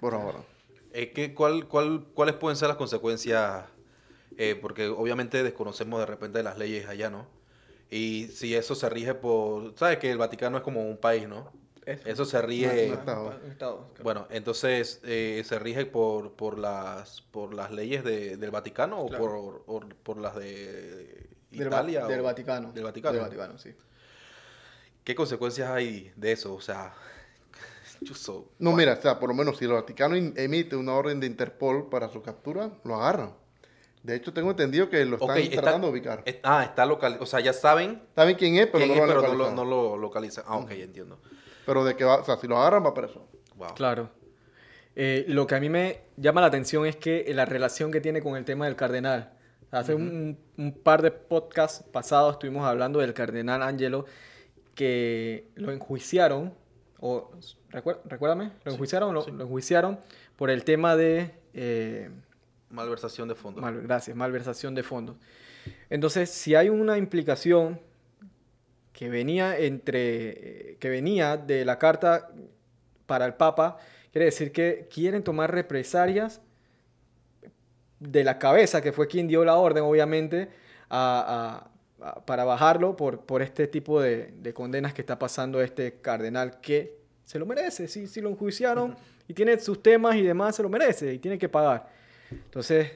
Por ahora. Eh, ¿qué- cuál, cuál, ¿Cuáles pueden ser las consecuencias? Eh, porque obviamente desconocemos de repente las leyes allá, ¿no? Y si eso se rige por... ¿Sabes que el Vaticano es como un país, no? Eso. Eso se rige... no está. Estado. Un estado, claro. Bueno, entonces, eh, ¿se rige por, por, las, por las leyes de- del Vaticano o por, por, por las de Del, Va- Italia? del o- Vaticano. Del Vaticano. Del Vaticano, sí. ¿Qué consecuencias hay de eso? O sea, chuzo. No, mira, o sea, por lo menos si el Vaticano emite una orden de Interpol para su captura, lo agarran. De hecho, tengo entendido que lo están Ok, está- tratando de ubicar. es- ah, está local. O sea, ya saben Saben quién es, pero quién no es, lo pero no lo, localizado. no lo localizan. Ah, ok, entiendo. Pero de que va, o sea, si lo agarran va preso. Wow. Claro. Eh, lo que a mí me llama la atención es que la relación que tiene con el tema del cardenal. Hace un, un par de podcasts pasados estuvimos hablando del cardenal Angelo que lo enjuiciaron, o recuer- recuérdame, lo enjuiciaron, lo, lo enjuiciaron por el tema de eh, Malversación de fondos. Mal- gracias, malversación de fondos. Entonces, si hay una implicación que venía entre eh, que venía de la carta para el Papa, quiere decir que quieren tomar represalias de la cabeza, que fue quien dio la orden, obviamente, a- a- a- para bajarlo por, por este tipo de, de condenas que está pasando este cardenal, que se lo merece, si, si lo enjuiciaron y tiene sus temas y demás, se lo merece y tiene que pagar. Entonces,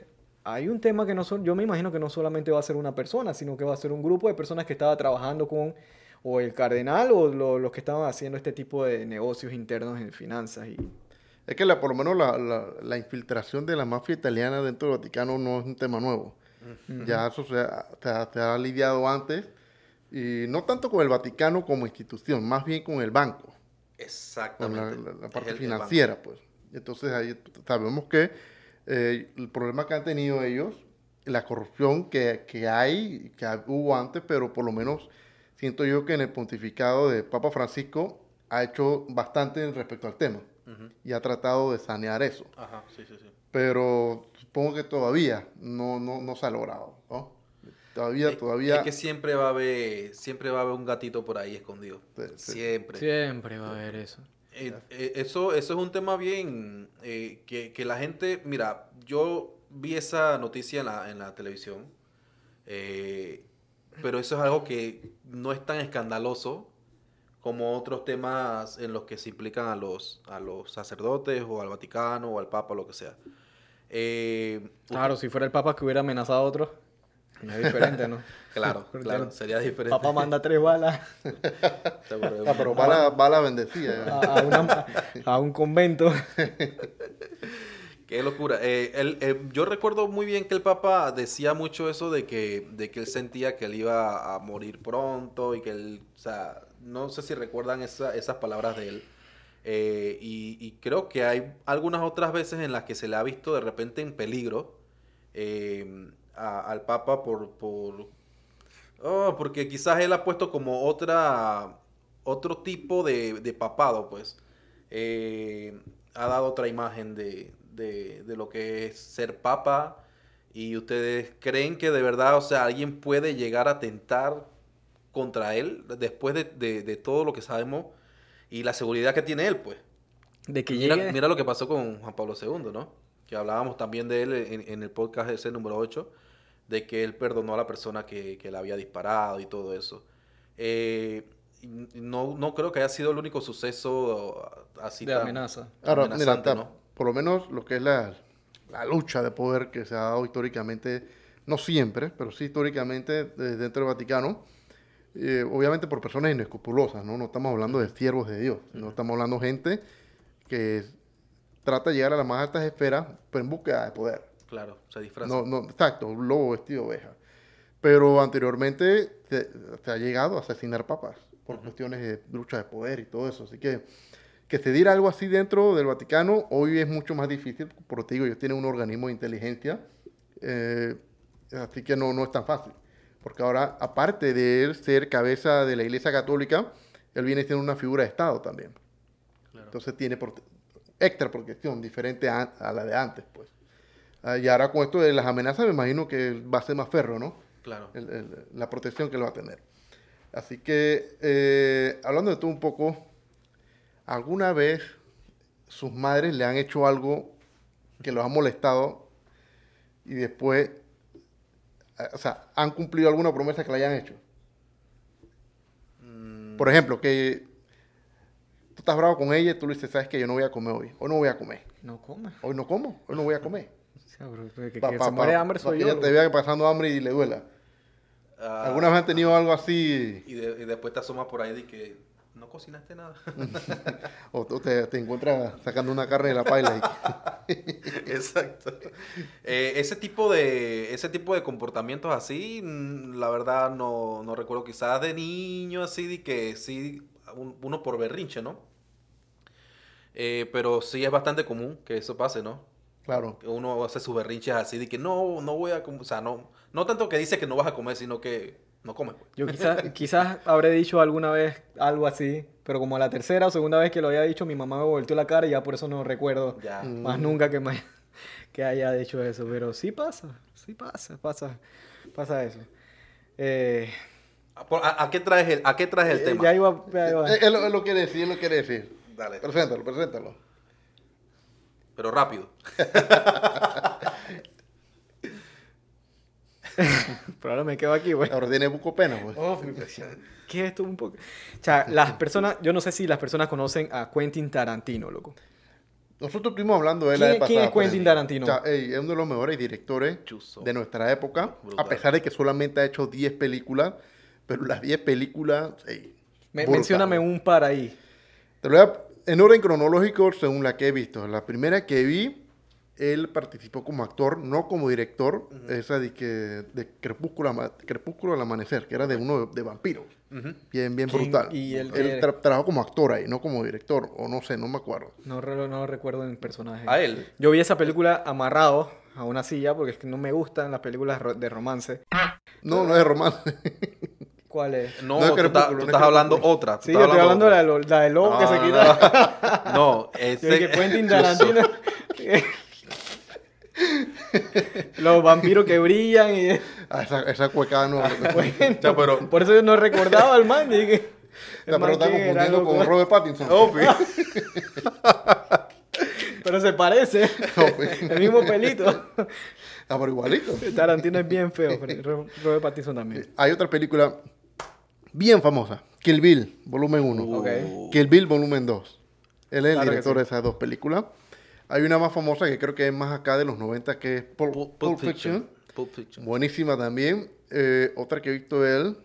hay un tema que no son, yo me imagino que no solamente va a ser una persona, sino que va a ser un grupo de personas que estaba trabajando con o el cardenal o lo- los que estaban haciendo este tipo de negocios internos en finanzas. Y, Es que la, por lo menos la, la- la infiltración de la mafia italiana dentro del Vaticano no es un tema nuevo. Ya eso se ha, se ha- se ha lidiado antes. Y no tanto con el Vaticano como institución, más bien con el banco. con la, Exactamente. la- parte el- el financiera, pues. Entonces ahí sabemos que eh, el problema que han tenido ellos, la corrupción que, que hay, que hubo antes, pero por lo menos siento yo que en el pontificado de Papa Francisco ha hecho bastante respecto al tema y ha tratado de sanear eso. Ajá, sí, sí, sí. Pero supongo que todavía no, no, no se ha logrado, ¿no? Todavía, Es- todavía... Es que siempre va a haber, siempre va a haber un gatito por ahí escondido. Sí, sí. Siempre. siempre va a haber eso. Eh, eh, eso, eso es un tema bien eh, que, que la gente, mira, yo vi esa noticia en la, en la televisión, eh, pero eso es algo que no es tan escandaloso como otros temas en los que se implican a los, a los sacerdotes o al Vaticano o al Papa o lo que sea. Eh, Claro, si fuera el Papa que hubiera amenazado a otro, es diferente, ¿no? claro, claro, sería diferente. Papá manda tres balas. Ah, pero bala, bala bendecida. a, a una- a un convento. Qué locura. Eh, él- eh, yo recuerdo muy bien que el Papa decía mucho eso de que, de que él sentía que él iba a morir pronto y que él, o sea, no sé si recuerdan esa- esas palabras de él. Eh, y, y creo que hay algunas otras veces en las que se le ha visto de repente en peligro eh, a- al Papa por, por oh, porque quizás él ha puesto como otra otro tipo de, de papado, pues. Eh, ha dado otra imagen de, de- de lo que es ser papa. Y ustedes creen que de verdad, o sea, alguien puede llegar a tentar contra él después de, todo lo que sabemos y la seguridad que tiene él, pues. De que Mira, llegue. mira lo que pasó con Juan Pablo II, ¿no? Que hablábamos también de él en, en el podcast ese número 8. De que él perdonó a la persona que, que le había disparado y todo eso. Eh, no, no creo que haya sido el único suceso así De tan amenaza. Ahora, mira, por lo menos lo que es la, la lucha de poder que se ha dado históricamente, no siempre, pero sí históricamente eh, dentro del Vaticano, eh, obviamente por personas inescrupulosas, ¿no? No estamos hablando de siervos de Dios, no estamos hablando de gente que trata de llegar a las más altas esferas, pero en búsqueda de poder. Claro, se disfraza. No, no, exacto, un lobo vestido de oveja. Pero anteriormente se, se ha llegado a asesinar papas por cuestiones de lucha de poder y todo eso. Así que que se diera algo así dentro del Vaticano hoy es mucho más difícil, porque te digo, ellos tienen un organismo de inteligencia, eh, así que no, no es tan fácil. Porque ahora, aparte de él ser cabeza de la Iglesia Católica, él viene siendo una figura de Estado también. Claro. Entonces tiene prote- extra protección, diferente a, a la de antes, pues. Ah, y ahora con esto de las amenazas, me imagino que va a ser más ferro, ¿no? Claro. El- el- la protección que él va a tener. Así que, eh, hablando de todo un poco, ¿alguna vez sus madres le han hecho algo que los ha molestado y después, eh, o sea, han cumplido alguna promesa que le hayan hecho? Mm, Por ejemplo, que tú estás bravo con ella y tú le dices, sabes que yo no voy a comer hoy, hoy no voy a comer, No come. hoy no como, hoy no voy a comer. Bro, que, que Pa- se pa- muere de pa- hambre soy que yo. ella te vea pasando hambre y le duela. ah, ¿Alguna vez han tenido algo así y, de- y después te asomas por ahí de que no cocinaste nada. o, te, te encuentras sacando una carne de la paila? y- Exacto. Eh, ese tipo de ese tipo de comportamientos así, mm, la verdad no, no recuerdo. Quizás de niño así de que sí un- uno por berrinche, ¿no? Eh, pero sí es bastante común que eso pase, ¿no? Claro. Que uno hace sus berrinches así de que no, no voy a comer, o sea, no, no tanto que dice que no vas a comer, sino que no comes. pues. Yo quizás quizás habré dicho alguna vez algo así, pero como la tercera o segunda vez que lo había dicho, mi mamá me volteó la cara y ya por eso no recuerdo Ya. Mm. más nunca que, me, que haya dicho eso. Pero sí pasa, sí pasa, pasa, pasa eso. Eh, ¿A, por- a- a qué traes el, a qué traes el eh, tema? Ya iba, ya iba. Eh, Él, él lo quiere decir, él lo quiere decir. Dale, Preséntalo, preséntalo. Pero rápido. Pero ahora me quedo aquí, güey. Ahora tiene buco pena, pues. ¿Qué es esto un poco? O sea, las personas, yo no sé si las personas conocen a Quentin Tarantino, loco. Nosotros estuvimos hablando de él la ¿Quién- es Quentin. Tarantino? O sea, ey, es uno de los mejores directores de nuestra época, Brutal. a pesar de que solamente ha hecho 10 películas, pero las 10 películas, ey, Me- mencióname un par ahí. Te lo voy a- en orden cronológico según la que he visto. La primera que vi, él participó como actor, no como director, esa de, que, de Crepúsculo, Crepúsculo al Amanecer, que era de uno de, de vampiros. Ujú. Bien, bien ¿Quién- brutal. y él él tra- trabajó como actor ahí, no como director, o no sé, no me acuerdo. No, no lo recuerdo en personaje. A él. Yo vi esa película amarrado a una silla porque es que no me gustan las películas de romance. No, no es de romance. ¿Cuál es? No, No es tú, estás- tú no es estás hablando otra. Sí, yo estoy hablando de la, la del lobo que se No, quita. No, Yo ese... dije, Quentin Tarantino. Los vampiros que brillan y... Ah, esa, esa cuecada no. Ya, pero... Por eso yo no recordaba al man. y dije, el La man está confundiendo con Robert Pattinson. Obvio. Pero se parece. el mismo pelito. Ah, pero igualito. Tarantino es bien feo. pero Robert Pattinson también. Hay otra película bien famosa, Kill Bill, volumen 1. Ok. Kill Bill, volumen 2. Él es el Claro director sí. de esas dos películas. Hay una más famosa que creo que es más acá de los 90, que es Pulp, Pulp, Pulp Pulp Fiction. Fiction. Pulp Fiction. Buenísima también. Eh, otra que he visto de él,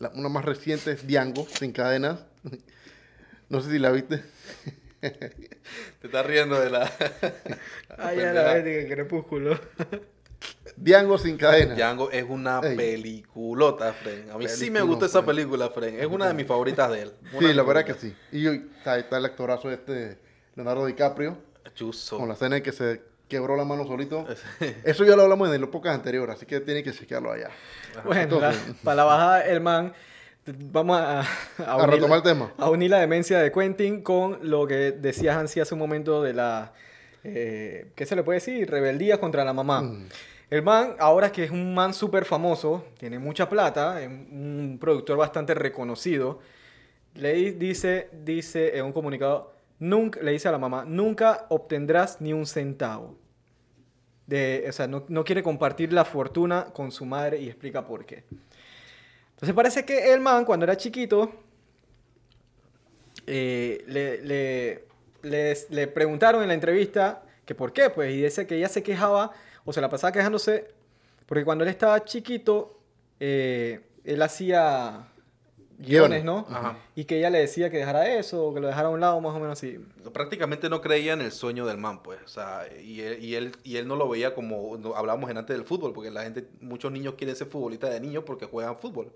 la- una más reciente es Django, sin cadenas. No sé si la viste. Te estás riendo de la... Ay, ya la vez de crepúsculo. Django sin cadenas. Django es una Ey. peliculota, Fren. A mí sí me gusta esa Fren. película, Fren. Es una de mis favoritas de él. Una de Sí, la verdad que sí. Y hoy está, está el actorazo este, Leonardo DiCaprio, Chuzo. con la escena en que se quebró la mano solito. Eso ya lo hablamos en los pocas anteriores, así que tiene que chequearlo allá. Bueno, la- para la bajada, el man, vamos a, a, A unir- retomar el tema. a unir la demencia de Quentin con lo que decía Hansi hace un momento de la, eh, ¿qué se le puede decir? Rebeldía contra la mamá. Mm. El man, ahora que es un man súper famoso, tiene mucha plata, es un productor bastante reconocido, le di- dice, dice en un comunicado, nunca, le dice a la mamá, nunca obtendrás ni un centavo. de, o sea, no, no quiere compartir la fortuna con su madre y explica por qué. Entonces parece que el man, cuando era chiquito, eh, le, le, le, le preguntaron en la entrevista que por qué, pues, y dice que ella se quejaba, o se la pasaba quejándose, porque cuando él estaba chiquito, eh, él hacía guiones. ¿no? Ajá. Y que ella le decía que dejara eso, o que lo dejara a un lado, más o menos así. Prácticamente no creía en el sueño del man, pues. O sea, y él, y él, y él no lo veía como no- hablábamos en antes del fútbol, porque la gente, muchos niños quieren ser futbolistas de niños porque juegan fútbol.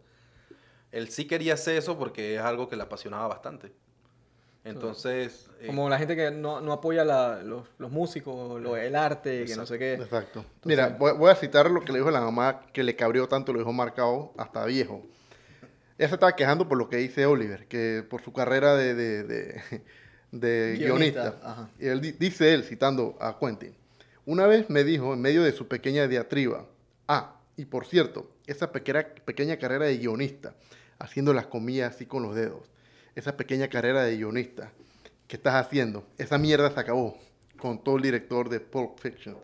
Él sí quería hacer eso porque es algo que le apasionaba bastante. Entonces, eh, Como la gente que no, no apoya la- los, los músicos, lo, el arte, que no sé qué. Exacto. Mira, voy, voy a citar lo que le dijo la mamá que le cabrió tanto, lo dejó marcado hasta viejo. Ella se estaba quejando por lo que dice Oliver, que por su carrera de, de, de- de Guionista. Y él, di- dice él, citando a Quentin, una vez me dijo, en medio de su pequeña diatriba, ah, y por cierto, esa pequeña, pequeña carrera de guionista, haciendo las comillas así con los dedos, esa pequeña carrera de guionista que estás haciendo, esa mierda se acabó, contó el director de Pulp Fiction.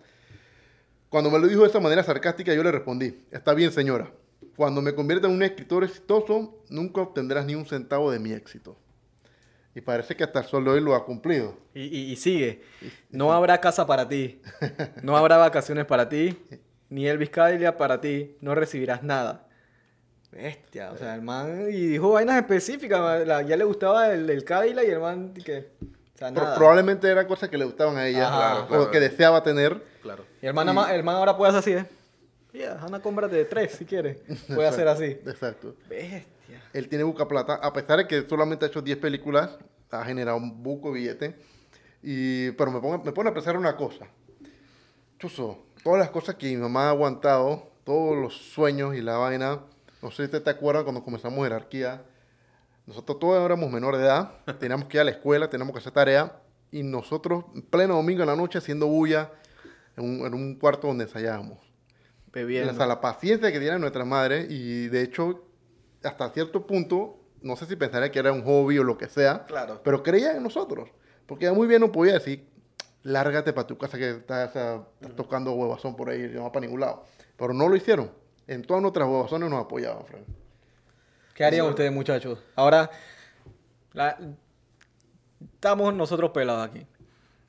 Cuando me lo dijo de esa manera sarcástica, yo le respondí, está bien señora, cuando me convierta en un escritor exitoso, nunca obtendrás ni un centavo de mi éxito. Y parece que hasta el sol de hoy lo ha cumplido. Y, y- y sigue. No habrá casa para ti. No habrá vacaciones para ti. Ni Elvis Cadillac para ti. No recibirás nada. Bestia. O sea, el man... Y dijo vainas específicas. la- ya le gustaba el, el Cadillac y el man... Que, o sea, Pro- nada. probablemente eran cosas que le gustaban a ella Ajá. Claro, o que deseaba tener. claro. Y el man, el man ahora puede hacer así, ¿eh? Yeah, anda, cómprate de tres si quieres. Puede hacer así. Exacto. Bestia. Él tiene buca plata, a pesar de que solamente ha hecho 10 películas, ha generado un buco billete. Y, pero me, pongo- me pone a pensar una cosa. Chuzo, todas las cosas que mi mamá ha aguantado, todos los sueños y la vaina. No sé si usted te acuerdas cuando comenzamos jerarquía. Nosotros todos éramos menores de edad, teníamos que ir a la escuela, teníamos que hacer tarea. Y nosotros, en pleno domingo en la noche, haciendo bulla en un, en un cuarto donde ensayábamos. Bebiendo. O sea, la paciencia que tiene nuestra madre y de hecho, hasta cierto punto, no sé si pensaría que era un hobby o lo que sea, Claro. pero creía en nosotros. Porque ella muy bien no podía decir, lárgate para tu casa que estás, o sea, estás tocando huevazón por ahí y no va para ningún lado. Pero no lo hicieron. En todas nuestras huevazones nos apoyaban, Frank. ¿Qué harían ustedes, muchachos? Ahora, la- estamos nosotros pelados aquí.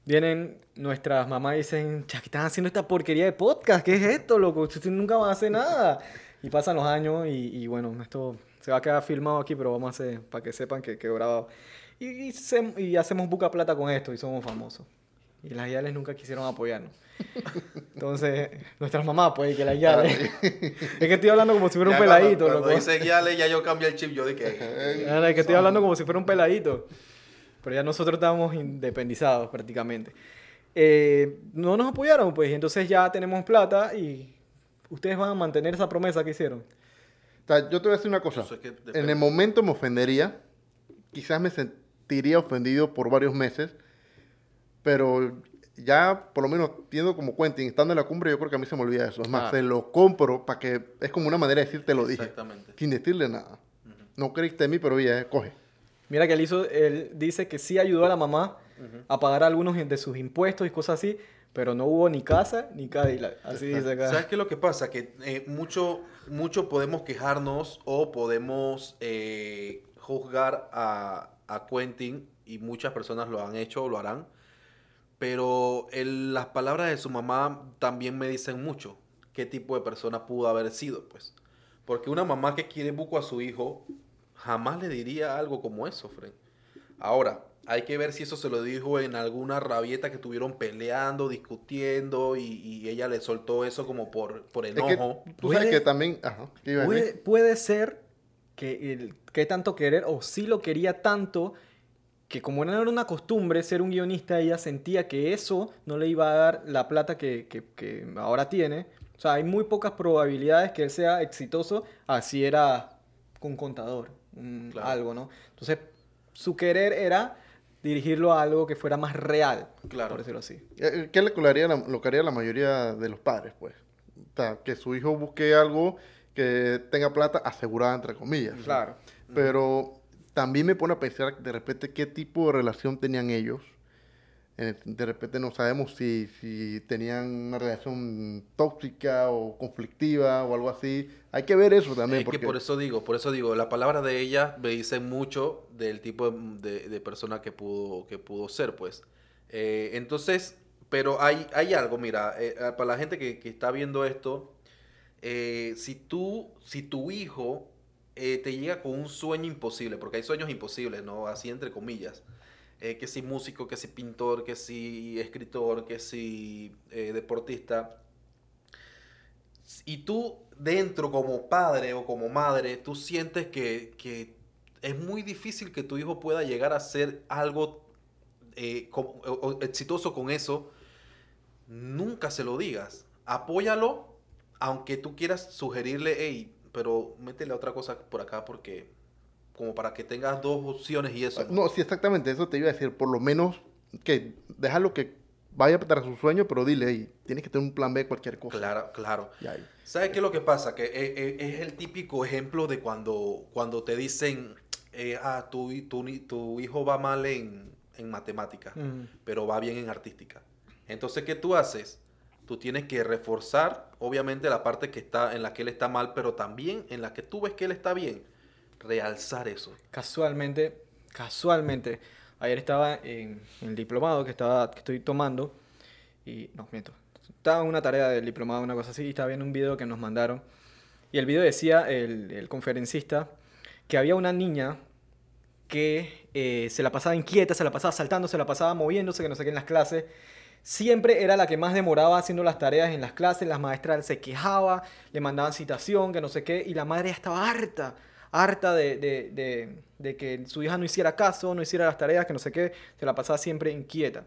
Vienen nuestras mamás y dicen, "Cha, ¿qué están haciendo esta porquería de podcast? ¿Qué es esto, loco? Ustedes nunca van a hacer nada. Y pasan los años y, y bueno, esto se va a quedar filmado aquí, pero vamos a hacer para que sepan que quedó grabado. Y, y, se- y hacemos buca plata con esto y somos famosos. Y las Yales nunca quisieron apoyarnos. Entonces, nuestras mamás, pues, y que las Yales. es que estoy hablando como si fuera un Ya cuando- peladito, cuando, loco. dice guiale, ya yo cambié el chip. Yo dije, es que estoy hablando como si fuera un peladito. Pero ya nosotros estábamos independizados prácticamente. Eh, no nos apoyaron, pues, y entonces ya tenemos plata y ustedes van a mantener esa promesa que hicieron. O sea, yo te voy a decir una cosa. Es que en el momento me ofendería. Quizás me sentiría ofendido por varios meses. Pero ya, por lo menos, viendo como Quentin, estando en la cumbre, yo creo que a mí se me olvida eso. Es más, Claro. se lo compro para que... Es como una manera de decir, te lo dije. Exactamente. Sin decirle nada. No creíste en mí, pero ya, coge. Mira que él, hizo, él dice que sí ayudó a la mamá a pagar algunos de sus impuestos y cosas así, pero no hubo ni casa ni Cadillac. Así dice acá. ¿Sabes qué es lo que pasa? Que eh, mucho, mucho podemos quejarnos o podemos eh, juzgar a, a Quentin y muchas personas lo han hecho o lo harán. Pero el- las palabras de su mamá también me dicen mucho. ¿Qué tipo de persona pudo haber sido? Pues. Porque una mamá que quiere buco a su hijo jamás le diría algo como eso, Fred. Ahora, hay que ver si eso se lo dijo en alguna rabieta que estuvieron peleando, discutiendo y, y ella le soltó eso como por, por Es que enojo. tú sabes Puede- que también... Ajá. ¿qué iba a Puede, puede ser que, el, que tanto querer, o sí lo quería tanto, que como no era una costumbre ser un guionista, ella sentía que eso no le iba a dar la plata que, que- que ahora tiene. O sea, hay muy pocas probabilidades que él sea exitoso, así era un contador, un- Claro. algo, ¿no? Entonces, su querer era dirigirlo a algo que fuera más real, Claro. por decirlo así. Eh, ¿Qué es lo que haría la, lo que haría la mayoría de los padres, pues? O sea, que su hijo busque algo que tenga plata asegurada, entre comillas. Claro. Pero también me pone a pensar de repente qué tipo de relación tenían ellos. Eh, de repente no sabemos si, si tenían una relación tóxica o conflictiva o algo así. Hay que ver eso también. Es que por eso digo, por eso digo, la palabra de ella me dice mucho del tipo de, de persona que pudo, que pudo ser, pues. Eh, entonces, pero hay, hay algo, mira, eh, para la gente que, que está viendo esto, si tú, si tu hijo te llega con un sueño imposible, porque hay sueños imposibles, ¿no? Así entre comillas eh, que si músico, que si pintor, que si escritor, que si eh, deportista. Y tú dentro como padre o como madre, tú sientes que, que es muy difícil que tu hijo pueda llegar a ser algo eh, exitoso con eso, nunca se lo digas. Apóyalo, aunque tú quieras sugerirle, hey, pero métele otra cosa por acá porque como para que tengas dos opciones y eso. No, sí, exactamente, eso te iba a decir, por lo menos que déjalo que vaya tras su sueño, pero dile, hey, tienes que tener un plan B, cualquier cosa. Claro, claro. ¿Sabes qué es lo que pasa? Que eh, eh, es, el típico ejemplo de cuando, cuando te dicen, eh, ah, tu, tu, tu, hijo va mal en, en matemática, pero va bien en artística. Entonces, ¿qué tú haces? Tú tienes que reforzar, obviamente, la parte que está, en la que él está mal, pero también en la que tú ves que él está bien realzar eso. Casualmente, casualmente, ayer estaba en, el diplomado que, estaba, que estoy tomando y, no, miento, estaba en una tarea del diplomado, una cosa así, y estaba viendo un video que nos mandaron. Y el video decía, el, conferencista, que había una niña que eh, se la pasaba inquieta, se la pasaba saltando, se la pasaba moviéndose, que no sé qué en las clases. Siempre era la que más demoraba haciendo las tareas en las clases, las maestras se quejaba, le mandaban citación, que no sé qué, y la madre estaba harta harta de, que su hija no hiciera caso, no hiciera las tareas, que no sé qué, se la pasaba siempre inquieta.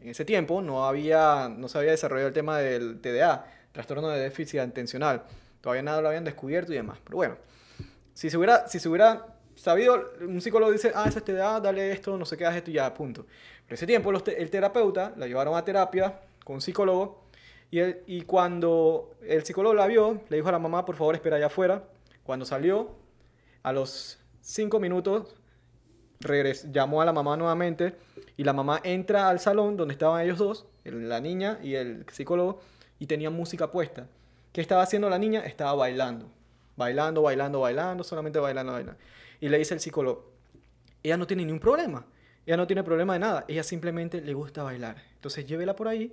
En ese tiempo no, había, no se había desarrollado el tema del TDA, trastorno de déficit atencional. Todavía nada lo habían descubierto y demás. Pero bueno, si se hubiera, si se hubiera sabido, un psicólogo dice, ah, ese es TDA, dale esto, no sé qué, haz esto y ya, punto. Ese tiempo el terapeuta la llevaron a terapia con un psicólogo y, cuando el psicólogo la vio, le dijo a la mamá, por favor, espera allá afuera. Cuando salió, a los cinco minutos llamó a la mamá nuevamente y la mamá entra al salón donde estaban ellos dos, la niña y el psicólogo, y tenían música puesta. ¿Qué estaba haciendo la niña? Estaba bailando. Bailando, bailando, bailando, solamente bailando, bailando. Y le dice el psicólogo, ella no tiene ningún problema. Ella no tiene problema de nada. Ella simplemente le gusta bailar. Entonces llévela por ahí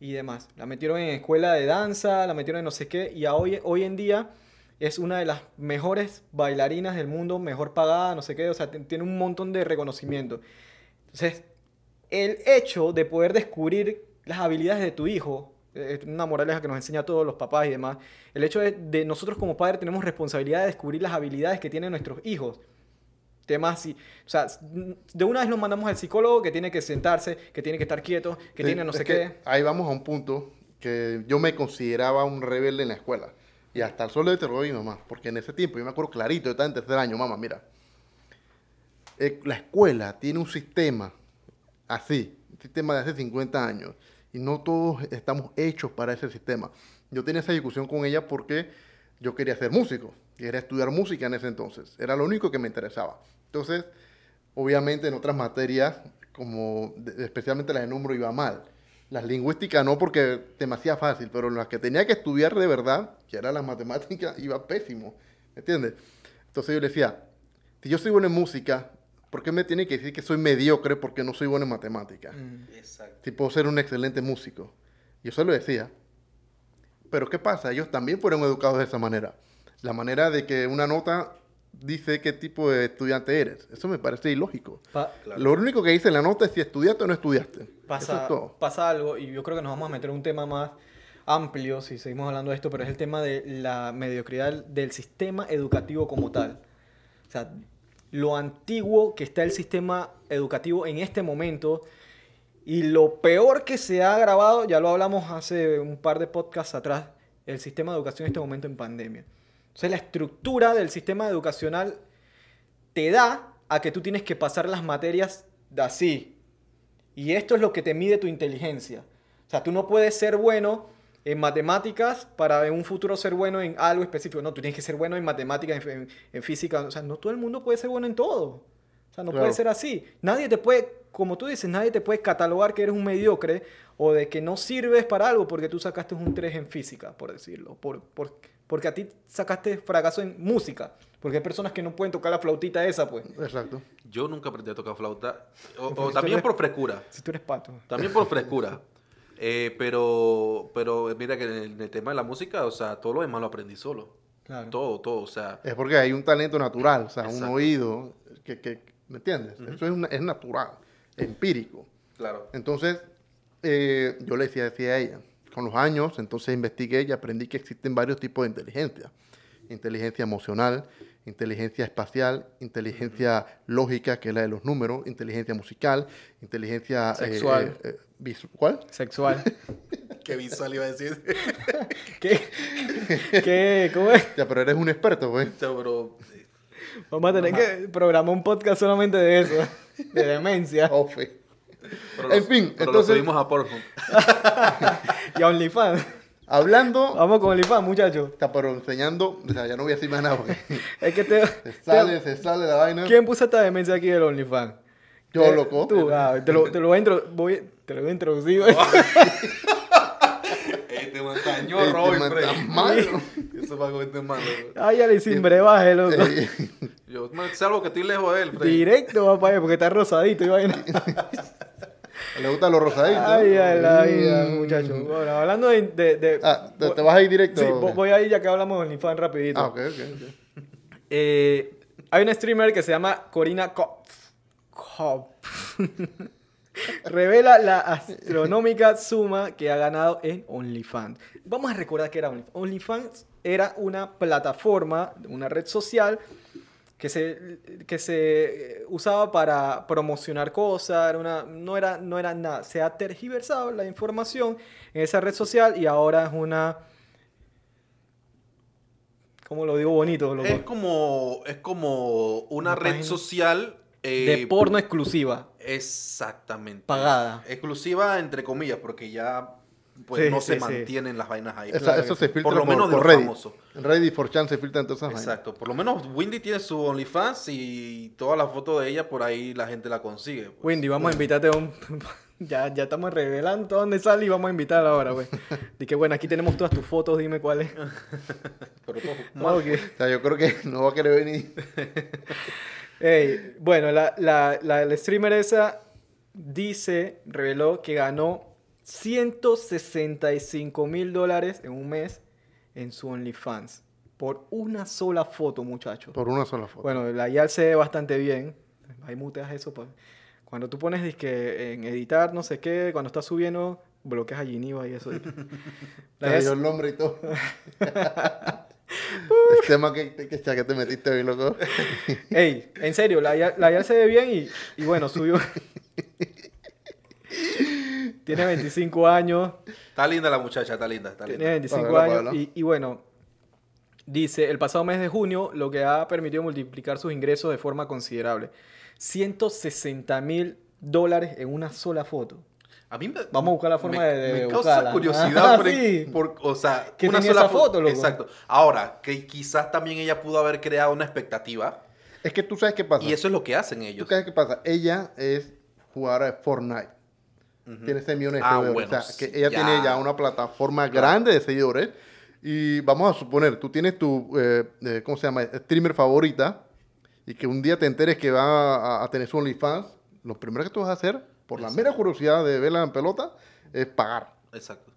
y demás. La metieron en escuela de danza, la metieron en no sé qué. Y hoy, hoy en día es una de las mejores bailarinas del mundo, mejor pagada, no sé qué, o sea, tiene un montón de reconocimiento. Entonces, el hecho de poder descubrir las habilidades de tu hijo, es una moraleja que nos enseña a todos los papás y demás, el hecho de, nosotros como padres tenemos responsabilidad de descubrir las habilidades que tienen nuestros hijos. Temas así, o sea, de una vez nos mandamos al psicólogo que tiene que sentarse, que tiene que estar quieto, que tiene no sé qué. Ahí vamos a un punto que yo me consideraba un rebelde en la escuela. Y hasta el sol de terror y mamá. Porque en ese tiempo, yo me acuerdo clarito, yo estaba en tercer año, mamá, mira. Eh, la escuela tiene un sistema así, un sistema de hace 50 años. Y no todos estamos hechos para ese sistema. Yo tenía esa discusión con ella porque yo quería ser músico. Quería estudiar música en ese entonces. Era lo único que me interesaba. Entonces, obviamente en otras materias, como especialmente la de número, iba mal. Las lingüísticas no porque demasiado fácil, pero las que tenía que estudiar de verdad, que era las matemáticas, iba pésimo. ¿Me entiendes? Entonces yo le decía, si yo soy bueno en música, ¿por qué me tiene que decir que soy mediocre porque no soy bueno en matemáticas? Mm. Exacto. Si puedo ser un excelente músico. Yo se lo decía. Pero ¿qué pasa? Ellos también fueron educados de esa manera. La manera de que una nota dice qué tipo de estudiante eres. Eso me parece ilógico. Lo único que dice en la nota es si estudiaste o no estudiaste. Pasa, pasa algo, y yo creo que nos vamos a meter en un tema más amplio si seguimos hablando de esto, pero es el tema de la mediocridad del sistema educativo como tal. O sea, lo antiguo que está el sistema educativo en este momento y lo peor que se ha grabado, ya lo hablamos hace un par de podcasts atrás, el sistema de educación en este momento en pandemia. Entonces la estructura del sistema educacional te da a que tú tienes que pasar las materias de así. Y esto es lo que te mide tu inteligencia. O sea, tú no puedes ser bueno en matemáticas para en un futuro ser bueno en algo específico. No, tú tienes que ser bueno en matemáticas, en, física. O sea, no todo el mundo puede ser bueno en todo. O sea, no puede ser así. Nadie te puede como tú dices, nadie te puede catalogar que eres un mediocre o de que no sirves para algo porque tú sacaste un 3 en física, por decirlo. Por, por- porque a ti sacaste fracaso en música. Porque hay personas que no pueden tocar la flautita esa, pues. Exacto. Yo nunca aprendí a tocar flauta. O, también por frescura. Si tú eres pato. También por frescura. Eh, pero, pero mira que en el, en el tema de la música, o sea, todo lo demás lo aprendí solo. Claro. Todo, todo. O sea, Es porque hay un talento natural, o sea, un oído que, que- ¿me entiendes? Eso es, una- es natural, empírico. claro. Entonces, eh, yo le decía, decía a ella, con los años, entonces investigué y aprendí que existen varios tipos de inteligencia. Inteligencia emocional, inteligencia espacial, inteligencia lógica, que es la de los números, inteligencia musical, inteligencia... eh, Sexual. eh, eh, ¿Cuál? Sexual. Qué visual iba a decir. ¿Qué? ¿Qué? ¿Cómo es? Ya, pero eres un experto, pues. pero, Vamos a tener que programar un podcast solamente de eso. De demencia. Ofe. Pero En fin, pero entonces- lo subimos a Pornhub. Y a OnlyFans. Hablando, Vamos con OnlyFans, muchachos. está, pero enseñando, o sea, ya no voy a decir más nada porque Es que te... se sale, se sale la vaina. ¿Quién puso esta demencia aquí del OnlyFans? Yo, Eh, loco. Tú, ah, te, lo, te lo voy a intro- voy- te lo voy a introducir. Este man está Ey, ñorro, te man- Freddy. tan malo. Eso va con este man, loco. Ay, ya le sin brebaje, loco. Ey, Yo, salvo que estoy lejos de él, Freddy. Directo va para allá porque está rosadito y vaina. Le gustan los rosaditos. Ay, ay, la vida, Mm. muchachos. Bueno, hablando de... de- de- Ah, ¿te, te vas a ir directo? Sí, voy a ir ya que hablamos de OnlyFans rapidito. Ah, ok, ok. Eh, hay una streamer que se llama Corina Kopf. Kopf. Revela la astronómica suma que ha ganado en OnlyFans. Vamos a recordar que era OnlyFans. OnlyFans era una plataforma, una red social que se, que se eh, usaba para promocionar cosas, era una, no, era, no era nada. Se ha tergiversado la información en esa red social y ahora es una... ¿Cómo lo digo bonito? loco? Es como, es como una, Una red social. eh, de porno exclusiva, Exactamente. pagada. Exclusiva entre comillas, porque ya pues Sí, no sí, se sí. mantienen las vainas ahí. Esa- Claro eso se filtra Por lo menos de por los Reddit. famosos. En Reddit for Chan se filtran todas esas vainas. Exacto. Por lo menos Windy tiene su OnlyFans y todas las fotos de ella por ahí la gente la consigue. pues. Windy, vamos a invitarte a un... ya, ya estamos revelando dónde sale y vamos a invitarla ahora, güey. Dije, que bueno, aquí tenemos todas tus fotos, dime cuál es. Pero todo- ok. O sea, yo creo que no va a querer venir. Ey, bueno, la, la, la, la streamer esa dice, reveló que ganó 165 mil dólares en un mes en su OnlyFans. Por una sola foto, muchachos. Por una sola foto. Bueno, la IAL se ve bastante bien. Hay muteas eso. Pues. Cuando tú pones disque en editar, no sé qué, cuando estás subiendo, bloqueas a Geneva y eso. La Te dio el nombre y todo. el tema que, que, que te metiste hoy, loco. Ey, en serio, la IAL, la IAL se ve bien y, y bueno, subió. Tiene 25 años. Está linda la muchacha, está linda, está Tiene linda. 25 Págala, años y, y bueno, dice, el pasado mes de junio lo que ha permitido multiplicar sus ingresos de forma considerable. 160 mil dólares en una sola foto. A mí me, Vamos a buscar la forma me, de- de me buscarla. causa curiosidad Ah, por, sí. por- o sea, Que una tenía sola esa foto, loco. Exacto. Ahora, que quizás también ella pudo haber creado una expectativa Es que tú sabes qué pasa. y eso es lo que hacen ¿Tú ellos. sabes qué pasa? Ella es jugadora de Fortnite. Tiene 6 millones de Ah, seguidores. bueno, o sea, que ella ya. tiene ya una plataforma grande de seguidores. Y vamos a suponer, tú tienes tu, eh, eh, ¿cómo se llama? Streamer favorita. Y que un día te enteres que va a, a tener su OnlyFans. Lo primero que tú vas a hacer, por la mera curiosidad de verla en pelota, es pagar. Exacto.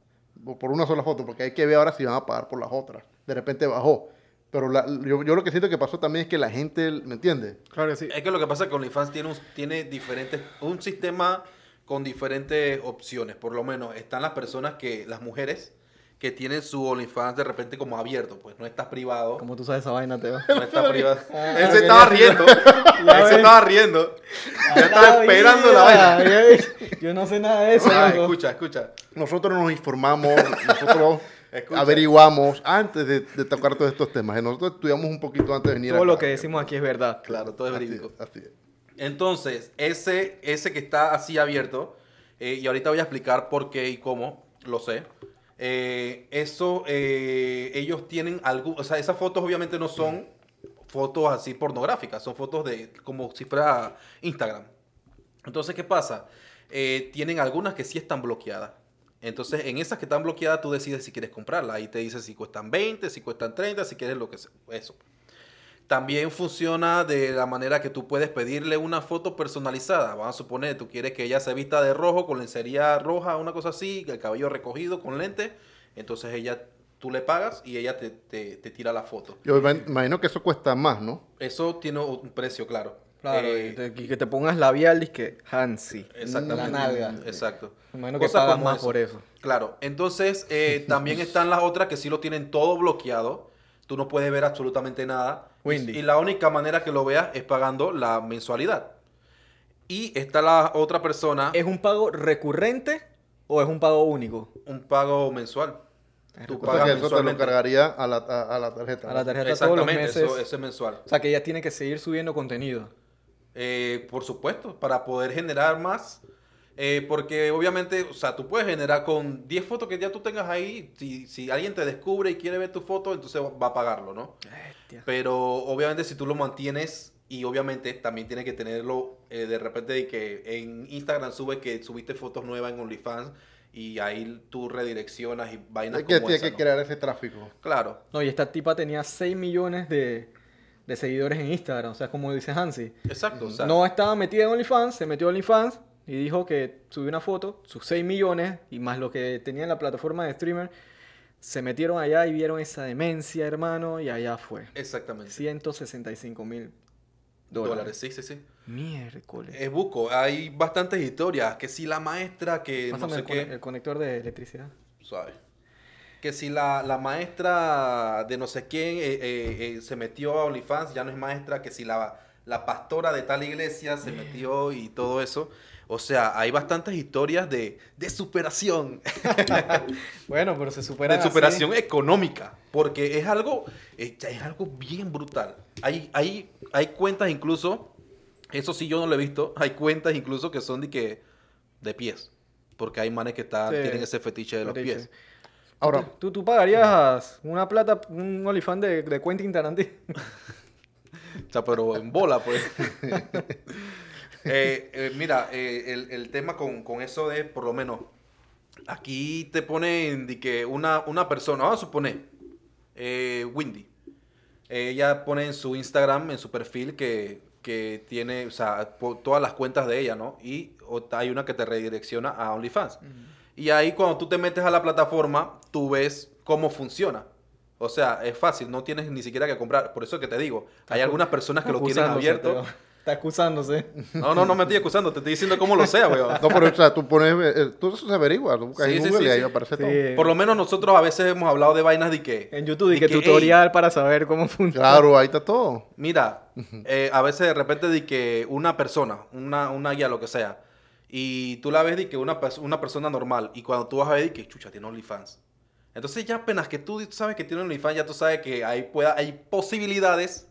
por una sola foto, porque hay que ver ahora si van a pagar por las otras. De repente bajó. Pero la- yo, yo lo que siento que pasó también es que la gente, ¿me entiendes? Claro que sí. Es que lo que pasa es que OnlyFans tiene, un, tiene diferentes, un sistema con diferentes opciones. Por lo menos están las personas que, las mujeres, que tienen su OnlyFans de repente como abierto, pues no está privado. Como tú sabes esa vaina, Teo. No está privado. Ah, Él ok, se estaba ya. riendo. Ya Él se estaba riendo. Yo Ah, estaba esperando la vaina. ya ves. Yo no sé nada de eso, Ah, escucha, escucha. Nosotros nos informamos, nosotros Escucha. averiguamos antes de, de tocar todos estos temas. Nosotros estudiamos un poquito antes de venir Todo lo acá. que decimos aquí es verdad. Claro, todo es Así verídico. es, así es. Entonces, ese, ese que está así abierto, eh, y ahorita voy a explicar por qué y cómo, lo sé. eh, eso, eh, ellos tienen algo, o sea, esas fotos obviamente no son fotos así pornográficas, son fotos de como si fuera Instagram. Entonces, ¿qué pasa? Tienen algunas que sí están bloqueadas. Entonces, en esas que están bloqueadas, tú decides si quieres comprarla. Ahí te dice si cuestan 20, si cuestan 30, si quieres lo que sea. Eso. También funciona de la manera que tú puedes pedirle una foto personalizada. Vamos a suponer, tú quieres que ella se vista de rojo, con lencería roja, una cosa así, el cabello recogido, con lente. Entonces ella, tú le pagas y ella te, te- te tira la foto. Yo imagino que eso cuesta más, ¿no? Eso tiene un precio, claro. Claro, Eh, y y que te pongas labial, que Hansi. Exactamente. La nalga. Exacto. Imagino que pagas más por eso. Claro. Entonces, eh, también están las otras que sí lo tienen todo bloqueado. Tú no puedes ver absolutamente nada. Y- Windy. Y, la única manera que lo veas es pagando la mensualidad. Y está la otra persona, ¿Es un pago recurrente o es un pago único? un pago mensual. Tú pagas que eso te lo mensualmente. cargaría a la, a, a la tarjeta. A la tarjeta todos los Exactamente, meses. eso, eso es mensual. O sea, que ella tiene que seguir subiendo contenido. Eh, por supuesto, para poder generar más. eh, porque obviamente, o sea, tú puedes generar con 10 fotos que ya tú tengas ahí. Si, si alguien te descubre y quiere ver tu foto, entonces va a pagarlo, ¿no? Pero obviamente si tú lo mantienes y obviamente también tienes que tenerlo eh, de repente de que en Instagram sube que subiste fotos nuevas en OnlyFans y ahí tú redireccionas y vainas Hay que, como tiene esa, que ¿no? crear ese tráfico. Claro, No, y esta tipa tenía 6 millones de, de seguidores en Instagram. O sea, como dice Hansi. exacto. o sea, No estaba metida en OnlyFans, se metió a OnlyFans y dijo que subió una foto, sus 6 millones y más lo que tenía en la plataforma de streamer. Se metieron allá y vieron esa demencia, hermano, y allá fue. Exactamente. 165 mil dólares. Dólares, sí, sí, sí. Miércoles. Es buco, hay bastantes historias. Que si la maestra que Pásame no sé el, qué. el conector de electricidad. Suave. Que si la, la maestra de no sé quién eh, eh, eh, se metió a OnlyFans, ya no es maestra, que si la, la pastora de tal iglesia se metió y todo eso. O sea, hay bastantes historias de, de superación, Bueno, pero se supera. de superación económica, porque es algo, es, es algo bien brutal. Hay, hay, hay cuentas incluso, eso sí yo no lo he visto, hay cuentas incluso que son de que de pies, porque hay manes que están, Sí. tienen ese fetiche de los pies. Ahora, ¿Tú, tú pagarías una plata, un OnlyFans de, de Quentin Tarantino? O sea, pero en bola, pues. Eh, eh, mira, eh, el, el tema con, con eso de, por lo menos, aquí te ponen de que una, una persona, vamos a suponer, Windy, ella pone en su Instagram, en su perfil, que, que tiene, o sea, todas las cuentas de ella, ¿no? Y o- hay una que te redirecciona a OnlyFans. Y ahí cuando tú te metes a la plataforma, tú ves cómo funciona. O sea, es fácil, no tienes ni siquiera que comprar. Por eso que te digo, hay algunas personas que lo tienen abierto. Está excusándose. No, no, no me estoy acusando, te estoy diciendo cómo lo sea, weón. no, pero o sea, tú pones, eh, tú eso se averigua, tú buscas Sí, en sí, Google sí, y ahí sí. aparece Sí. todo. Por lo menos nosotros a veces hemos hablado de vainas de que... En YouTube, y de que que, tutorial para saber cómo funciona. Claro, ahí está todo. Mira, eh, a veces de repente di que una persona, una, una guía, lo que sea, y tú la ves de que una, una persona normal, y cuando tú vas a ver di que chucha, tiene OnlyFans. Entonces ya apenas que tú sabes que tiene OnlyFans, ya tú sabes que hay, pueda, hay posibilidades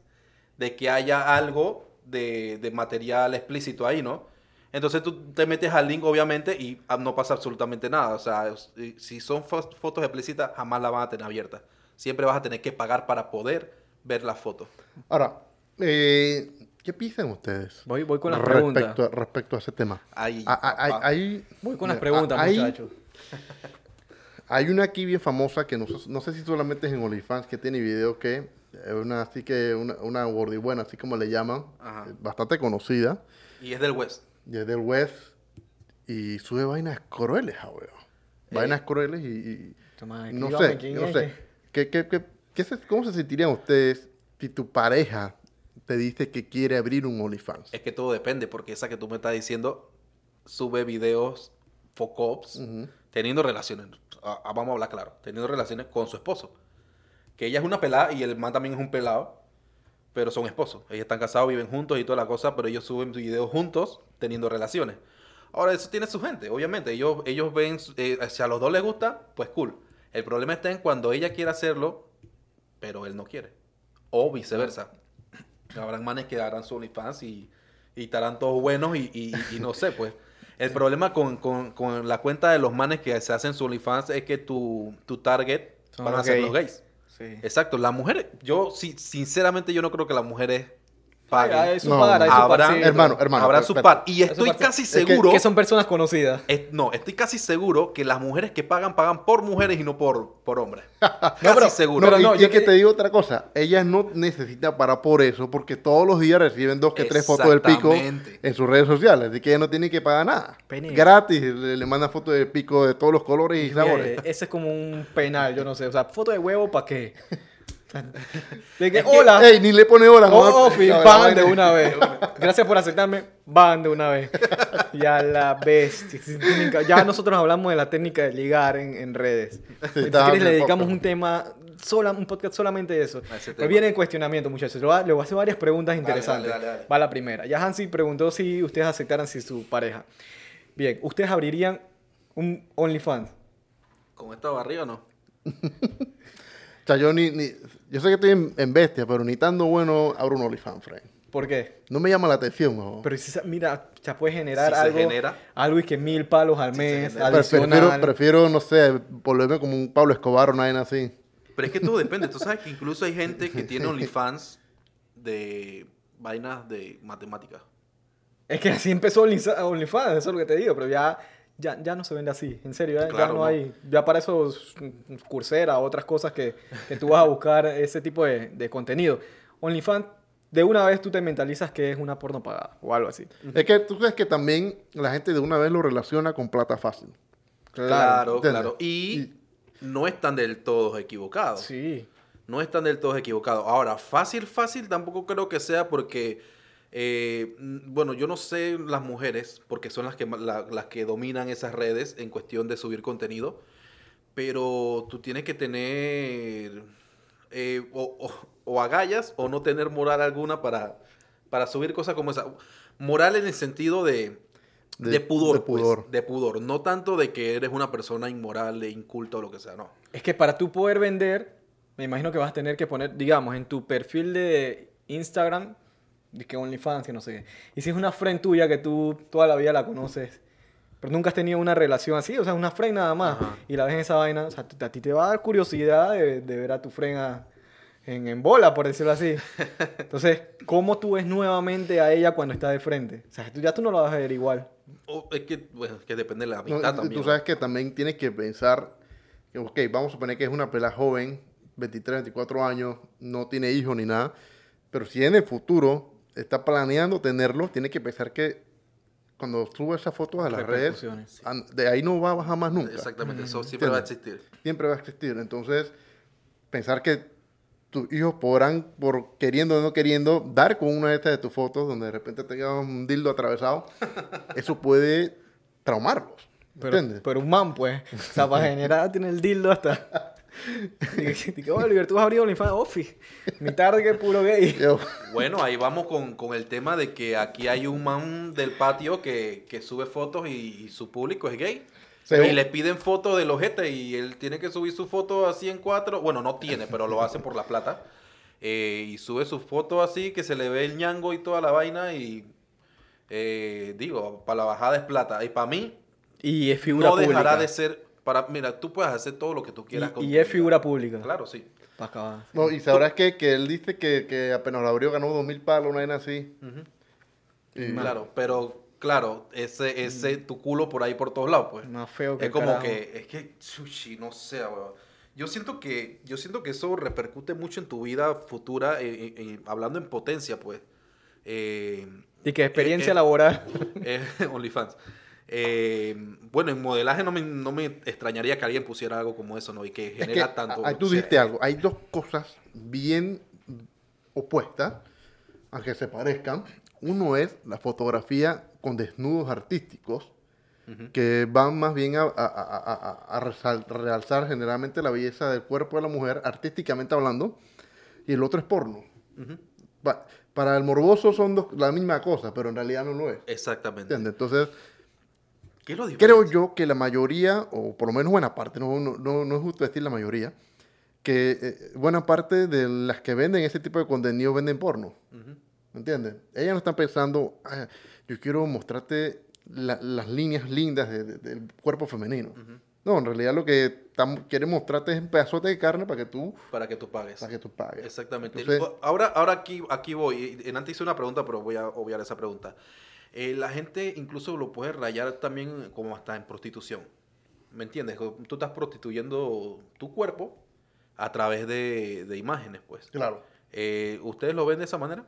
de que haya algo de, de material explícito ahí, ¿no? Entonces tú te metes al link, obviamente, y ah, no pasa absolutamente nada. O sea, si son fo- fotos explícitas, jamás la van a tener abierta. Siempre vas a tener que pagar para poder ver la foto. Ahora, eh, ¿qué piensan ustedes? Voy, voy con las respecto preguntas. a, respecto a ese tema. Ahí, Ah, ah, hay- papá. hay- Voy con las preguntas, hay- muchachos. Hay una aquí bien famosa que no, sé- no sé si solamente es en OnlyFans que tiene video que una así que una, una gordibuena, así como le llaman, Ajá. eh, bastante conocida, Y es del West. y es del West y sube vainas crueles, ah, weón. Vainas crueles y, y- Toma, no sé, no es. sé. ¿Qué, qué, qué- qué se- ¿Cómo se sentirían ustedes si tu pareja te dice que quiere abrir un OnlyFans? Es que todo depende, porque esa que tú me estás diciendo sube videos focops Ujú. teniendo relaciones. ah, ah, vamos a hablar claro. Teniendo relaciones con su esposo. Que ella es una pelada y el man también es un pelado. Pero son esposos. Ellos están casados, viven juntos y toda la cosa. Pero ellos suben videos juntos teniendo relaciones. Ahora, eso tiene su gente, obviamente. Ellos, ellos ven, eh, si a los dos les gusta, pues cool. El problema está en cuando ella quiere hacerlo, pero él no quiere. O viceversa. Habrán manes que harán su OnlyFans y, y estarán todos buenos y, y- y no sé, pues. El problema con, con- con la cuenta de los manes que se hacen su OnlyFans es que tu, tu target Son van a ser los gays. Sí. Exacto, las mujeres, yo sí, sinceramente yo no creo que las mujeres paguen. Hay su No, par, hay su habrá- parcito. hermano, hermano. Habrá pero- su pero- par. Y estoy casi Es que- seguro. Que son personas conocidas. es- no, estoy casi seguro que las mujeres que pagan, pagan por mujeres y no por, por hombres. casi pero- seguro. No, Pero y, no, y yo es que te- digo otra cosa. Ellas no necesitan parar por eso, porque todos los días reciben dos que tres fotos del pico en sus redes sociales. Así que ellas no tienen que pagar nada. Gratis le, le mandan fotos del pico de todos los colores y sabores. Ese es como un penal, yo no sé. O sea, foto de huevo, ¿para qué? De que, Es que- hola. Ey, ni le pone hola. Oh, no, oh, van de una vez. Gracias por aceptarme. Van de una vez. Ya la bestia. Ya nosotros hablamos de la técnica de ligar en, en redes. Si está, quieres, le dedicamos un tema, sola, un podcast solamente de eso. Pero tema. viene el cuestionamiento, muchachos. Le voy, a, hacer varias preguntas interesantes. dale, dale, dale. Va la primera. Ya Hansi preguntó si ustedes aceptaran si su pareja. Bien, ¿ustedes abrirían un OnlyFans? ¿Con esta barriga o no? O sea, yo ni, ni- yo sé que estoy en, en bestia, pero ni tanto bueno abro un OnlyFans, friend. ¿Por qué? No me llama la atención, ¿no? Pero si, se- mira, ya puede generar Si se algo, genera. algo y que mil palos al Si se mes, prefiero, prefiero, no sé, volverme como un Pablo Escobar o nadie así. Pero es que todo depende. Tú sabes que incluso hay gente que tiene OnlyFans de vainas de matemáticas. Es que así empezó OnlyFans, eso es lo que te digo, pero ya, ya, ya no se vende así, en serio, ya, ya no, no. hay, ya para esos mm, Coursera, otras cosas que, que tú vas a buscar ese tipo de, de contenido. OnlyFans, de una vez tú te mentalizas que es una porno pagada o algo así. Es que tú sabes que también la gente de una vez lo relaciona con plata fácil. Claro, claro. Y no están del todo equivocados. Sí. No están del todo equivocados. Ahora, fácil, fácil tampoco creo que sea porque, eh, mm, bueno, yo no sé las mujeres, porque son las que, la- las que dominan esas redes en cuestión de subir contenido, pero tú tienes que tener eh, o, o- o agallas o no tener moral alguna para, para subir cosas como esa. Moral en el sentido de, de, De- pudor, de pudor. pues, de pudor. No tanto de que eres una persona inmoral, e inculta o lo que sea, no. Es que para tú poder vender, me imagino que vas a tener que poner, digamos, en tu perfil de Instagram, que OnlyFans, que no sé qué. Y si es una friend tuya que tú toda la vida la conoces, pero nunca has tenido una relación así, o sea, una friend nada más, Ajá. y la ves en esa vaina, o sea, a ti te va a dar curiosidad de, de ver a tu friend a- en, en bola, por decirlo así. Entonces, ¿cómo tú ves nuevamente a ella cuando está de frente? O sea, tú, ya tú no la vas a ver igual. O es que, bueno, es que depende de la amistad también. tú sabes que también tienes que pensar, que, ok, vamos a suponer que es una pela joven, 23, 24 años, no tiene hijos ni nada, pero si en el futuro está planeando tenerlo, tiene que pensar que cuando suba esas fotos a las redes, de ahí no va a bajar más nunca. Exactamente, eso siempre va a existir. Siempre va a existir. Entonces, pensar que tus hijos podrán, por queriendo o no queriendo, dar con una de estas de tus fotos donde de repente tengas un dildo atravesado, eso puede traumarlos. Pero, ¿Entiendes? pero un man, pues. O sea, para generar tiene el dildo hasta. Y que, Oliver, tú has abrido OnlyFans, Office. Mi tarde que puro gay. Yo- Bueno, ahí vamos con, con el tema de que aquí hay un man del patio que, que sube fotos y, y su público es gay. Y le piden fotos del ojete y él tiene que subir su foto así en cuatro. Bueno, no tiene, pero lo hace por la plata. Eh, y sube su foto así que se le ve el ñango y toda la vaina y eh, digo, para la bajada es plata. Y para mí Y es figura no pública. dejará de ser, para, mira, tú puedes hacer todo lo que tú quieras. con Y, es figura pública. Claro, sí. Pa' acabar. No, y sabrás que, que él dice que, que apenas lo abrió ganó dos mil palos, una vaina así. Y- Claro, pero claro, ese, ese tu culo por ahí por todos lados, pues. Más feo que Es como carajo. que, es que, sushi, no sé, weón. Yo siento que, yo siento que eso repercute mucho en tu vida futura, eh, eh, eh, hablando en potencia, pues. Eh, Y que experiencia laboral. eh, OnlyFans. Eh, bueno, en modelaje no me, no me extrañaría que alguien pusiera algo como eso, ¿no? Y que Es genera que, tanto. ah, tú dijiste algo. Hay dos cosas bien opuestas, aunque se parezcan. Uno es la fotografía con desnudos artísticos, que van más bien a, a- a- a- resal- realzar generalmente la belleza del cuerpo de la mujer, artísticamente hablando, y el otro es porno. Pa- para el morboso son dos- la misma cosa, pero en realidad no lo es. Exactamente. ¿Entiendes? Entonces, ¿Qué lo creo yo que la mayoría, o por lo menos buena parte, no, no, no, no es justo decir la mayoría, que eh, buena parte de las que venden ese tipo de contenido venden porno. ¿Me entiendes? Ellas no están pensando, "Ah, yo quiero mostrarte la- las líneas lindas de- de- del cuerpo femenino. Ujú. No, en realidad lo que quiere mostrarte es un pedazote de carne para que tú, Para que tú pagues. para que tú pagues. Exactamente. Entonces- ahora, ahora aquí, aquí voy. En antes hice una pregunta, pero voy a obviar esa pregunta. Eh, la gente incluso lo puede rayar también como hasta en prostitución. ¿Me entiendes? Tú estás prostituyendo tu cuerpo a través de, de imágenes, pues. Claro. Eh, ¿Ustedes lo ven de esa manera?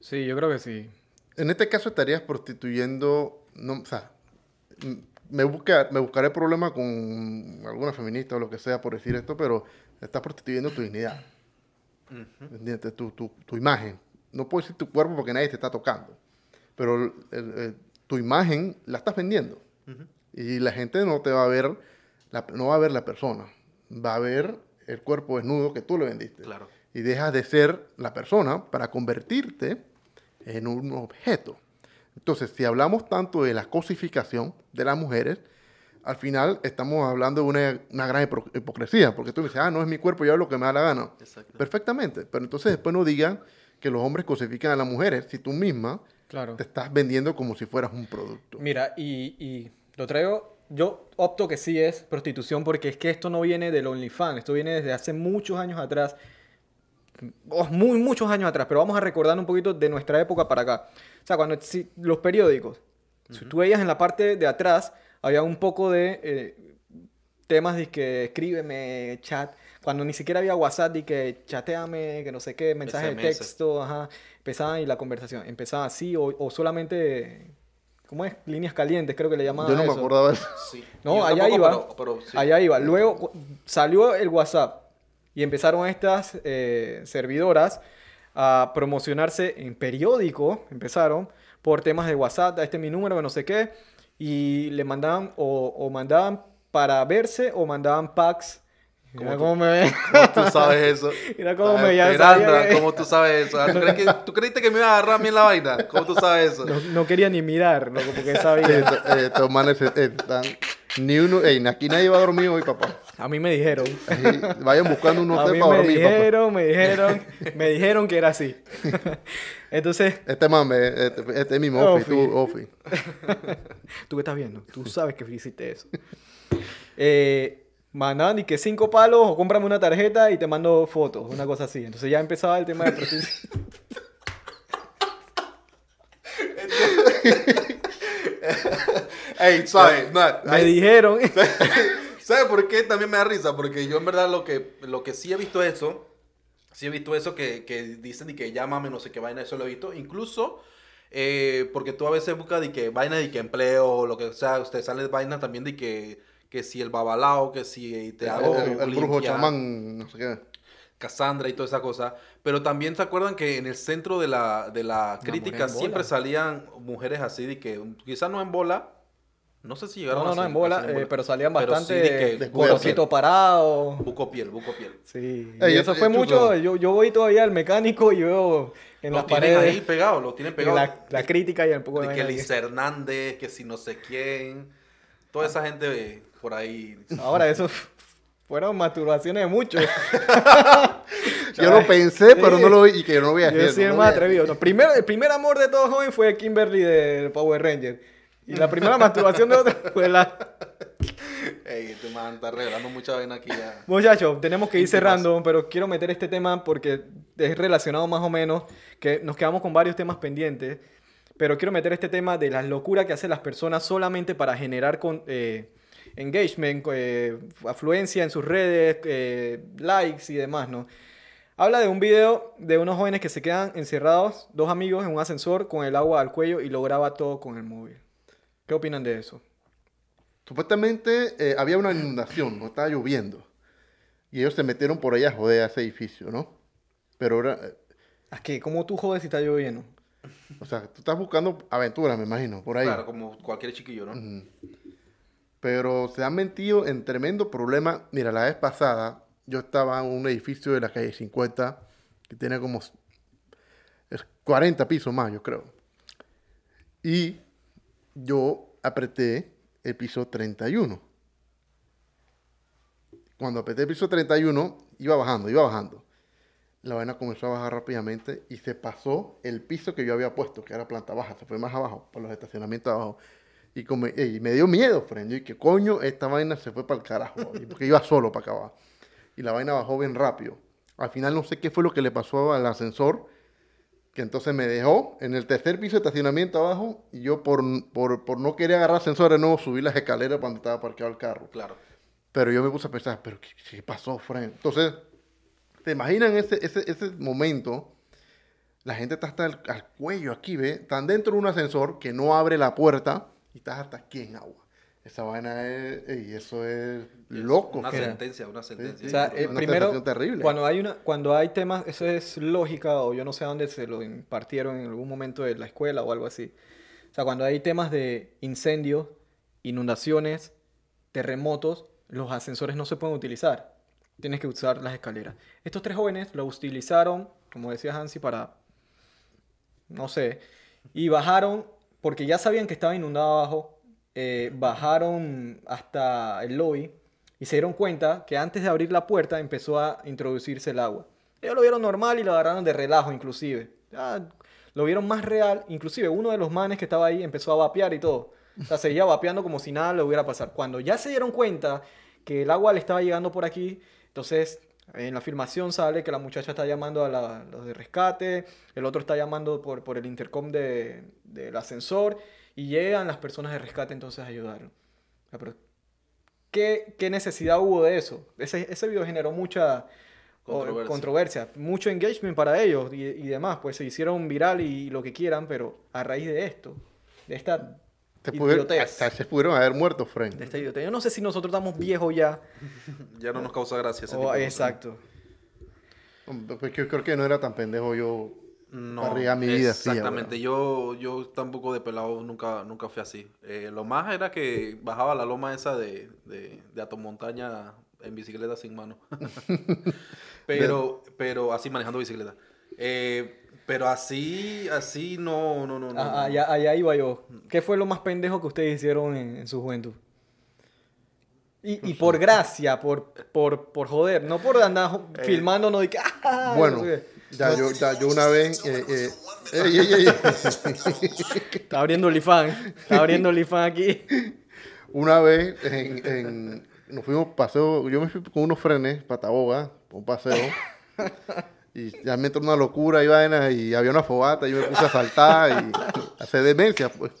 Sí, yo creo que sí. En este caso estarías prostituyendo, no, o sea, me, busca, me buscaré problema con alguna feminista o lo que sea por decir esto, pero estás prostituyendo tu dignidad. ¿entiendes? Tu, tu, tu imagen. No puedo decir tu cuerpo porque nadie te está tocando, pero el- tu imagen la estás vendiendo. Y la gente no te va a ver, la- no va a ver la persona, va a ver el cuerpo desnudo que tú le vendiste. Claro. Y dejas de ser la persona para convertirte en un objeto. Entonces, si hablamos tanto de la cosificación de las mujeres, al final estamos hablando de una, una gran hipo- hipocresía, porque tú dices, ah, no es mi cuerpo, yo hago lo que me da la gana. Perfectamente, pero entonces después no digan que los hombres cosifican a las mujeres si tú misma Claro. te estás vendiendo como si fueras un producto. Mira, y, y lo traigo, yo opto que sí es prostitución porque es que esto no viene del OnlyFans, esto viene desde hace muchos años atrás, oh, muy muchos años atrás, pero vamos a recordar un poquito de nuestra época para acá. O sea, cuando si- los periódicos, si tú veías en la parte de atrás, había un poco de eh, temas de que escríbeme, chat, cuando ni siquiera había WhatsApp, de que chateame, que no sé qué, mensaje de texto, ajá, empezaban y la conversación empezaba así o, o solamente, ¿cómo es? Líneas calientes, creo que le llamaban Yo no me eso. acordaba de eso. Sí. No, Yo allá tampoco, iba. pero- pero sí. Allá iba. Luego salió el WhatsApp y empezaron estas eh, servidoras a promocionarse en periódico, empezaron por temas de WhatsApp, este es mi número, que no sé qué, y le mandaban o, o mandaban para verse o mandaban packs. Mira cómo me ve. ¿Cómo tú sabes eso? Mira cómo me sabía que- ¿cómo tú sabes eso? Ah, ¿Tú, crees que- tú creíste que me iba a agarrar a mí en la vaina? ¿Cómo tú sabes eso? No, no quería ni mirar, loco, porque Eh, sabía. to- eh, estos manes eh, están- Ni uno, ey, aquí nadie va a dormir hoy, papá. A mí me dijeron. Ahí, vayan buscando un A hotel mí para me dormir, papá. dijeron, me dijeron, me dijeron que era así. Entonces, Este mame, este, este es mi Ofi. Ofi, tú, Ofi. ¿tú qué estás viendo? Tú sabes que hiciste eso. Eh, mandaban y que cinco palos o cómprame una tarjeta y te mando fotos, una cosa así. Entonces ya empezaba el tema de prostitución. Ey, ¿sabes? No, Me dijeron, ¿Sabes por qué también me da risa? Porque yo en verdad lo que, lo que sí he visto eso, sí he visto eso que, que dicen y que llámame, no sé qué vaina, eso lo he visto. Incluso eh, porque tú a veces buscas de que vaina de que empleo o lo que sea, usted sale vaina también de que, que si el babalao, que si te El, hago el- el brujo limpia, chamán, no sé qué. Cassandra y toda esa cosa. Pero también se acuerdan que en el centro de la, de la crítica siempre salían mujeres así de que quizás no en bola. No sé si no, llegaron no, a no, ser- en bola, eh, pero salían Pero sí bastante de que- de colorcito parado. Buco piel, buco piel. Sí, Ey, y eso eh, fue mucho. Yo, yo voy todavía al mecánico y veo en lo las tienen paredes ahí pegado, lo tienen pegado. la, la crítica y un poco de de que. Liz Hernández, que si no sé quién. Toda esa gente eh, por ahí. Ahora, eso fueron masturbaciones de muchos. Yo lo pensé, pero Sí. no lo vi y que yo no voy a Yo hacer. sí no más voy a atrevido. No, primero, el primer amor de todo joven fue Kimberly de Power Ranger. Y la primera masturbación de otro fue la... Ey, este man está regalando mucha vaina aquí ya. Muchachos, tenemos que ir cerrando, pero quiero meter este tema porque es relacionado más o menos, que nos quedamos con varios temas pendientes, pero quiero meter este tema de la locura que hacen las personas solamente para generar con, eh, engagement, eh, afluencia en sus redes, eh, likes y demás, ¿no? Habla de un video de unos jóvenes que se quedan encerrados, dos amigos en un ascensor con el agua al cuello y lo graba todo con el móvil. ¿Qué opinan de eso? Supuestamente eh, había una inundación, no estaba lloviendo. Y ellos se metieron por allá a joder a ese edificio, ¿no? Pero ahora, eh, ¿A qué? ¿Cómo tú jodes si está lloviendo? o sea, tú estás buscando aventuras, me imagino, por ahí. Claro, como cualquier chiquillo, ¿no? Pero se han metido en tremendo problema. Mira, la vez pasada yo estaba en un edificio de la calle 50 que tiene como s- es 40 pisos más, yo creo. Y yo apreté el piso 31. Cuando apreté el piso 31, iba bajando, iba bajando. La vaina comenzó a bajar rápidamente y se pasó el piso que yo había puesto, que era planta baja, se fue más abajo, por los estacionamientos abajo. Y, como, y me dio miedo, friend. Yo dije, coño, esta vaina se fue para el carajo. Porque iba solo para acabar. Y la vaina bajó bien rápido. Al final no sé qué fue lo que le pasó al ascensor. Que entonces me dejó en el tercer piso de estacionamiento abajo. Y yo por, por, por no querer agarrar ascensor de nuevo subí las escaleras donde estaba parqueado el carro. Claro. Pero yo me puse a pensar, pero ¿qué, qué pasó, friend? Entonces, ¿te imaginan ese, ese, ese momento? La gente está hasta el, al cuello aquí, ¿ve? Están dentro de un ascensor que no abre la puerta y estás hasta aquí en agua. Esa vaina es... ey, eso es loco, Una sentencia, una sentencia. O sea, Sí, eh, una primero, terrible. cuando hay una, cuando hay temas, eso es lógica o yo no sé dónde se lo impartieron en algún momento de la escuela o algo así. O sea, cuando hay temas de incendios, inundaciones, terremotos, los ascensores no se pueden utilizar. Tienes que usar las escaleras. Estos tres jóvenes lo utilizaron, como decía Hansi, para, no sé, y bajaron, porque ya sabían que estaba inundado abajo, eh, bajaron hasta el lobby y se dieron cuenta que antes de abrir la puerta empezó a introducirse el agua. Ellos lo vieron normal y lo agarraron de relajo inclusive. Lo vieron más real. Inclusive uno de los manes que estaba ahí empezó a vapear y todo. O sea, seguía vapeando como si nada le hubiera pasado. Cuando ya se dieron cuenta que el agua le estaba llegando por aquí, entonces en la filmación sale que la muchacha está llamando a la- los de rescate, el otro está llamando por, por el intercom de- del ascensor y llegan las personas de rescate entonces a ayudarlo. Pero ¿qué, qué necesidad hubo de eso? Ese, ese video generó mucha o- Controversia. mucho engagement para ellos y, y demás, pues se hicieron viral y lo que quieran, pero a raíz de esto, de esta Se pudieron, hasta se pudieron haber muerto, de friend. esta idiotez. Yo no sé si nosotros estamos viejos ya. Ya no nos causa gracia ese o- tipo de exacto. Pues yo creo que no era tan pendejo yo. No, Arriesgar mi vida así, exactamente. yo, yo tampoco de pelado nunca, nunca fui así. Eh, lo más era que bajaba la loma esa de, de, de Atomontaña en bicicleta sin mano. pero, pero así manejando bicicleta. Eh, pero así, así no, no, no, no. Ah, no. allá, allá iba yo. ¿Qué fue lo más pendejo que ustedes hicieron en, en su juventud? Y, y por gracia, por, por, por joder, no por andar jo- filmándonos de que... ¡ah! Bueno, no sé qué. ya yo, ya yo una vez. eh, eh, ey, ey, ey. Está abriendo OnlyFans. Está abriendo OnlyFans aquí. Una vez en, en- nos fuimos paseo, yo me fui con unos frenes para Taboga, un paseo. Y ya me entró una locura y vaina, y había una fogata, y yo me puse a saltar y hacer demencia, pues.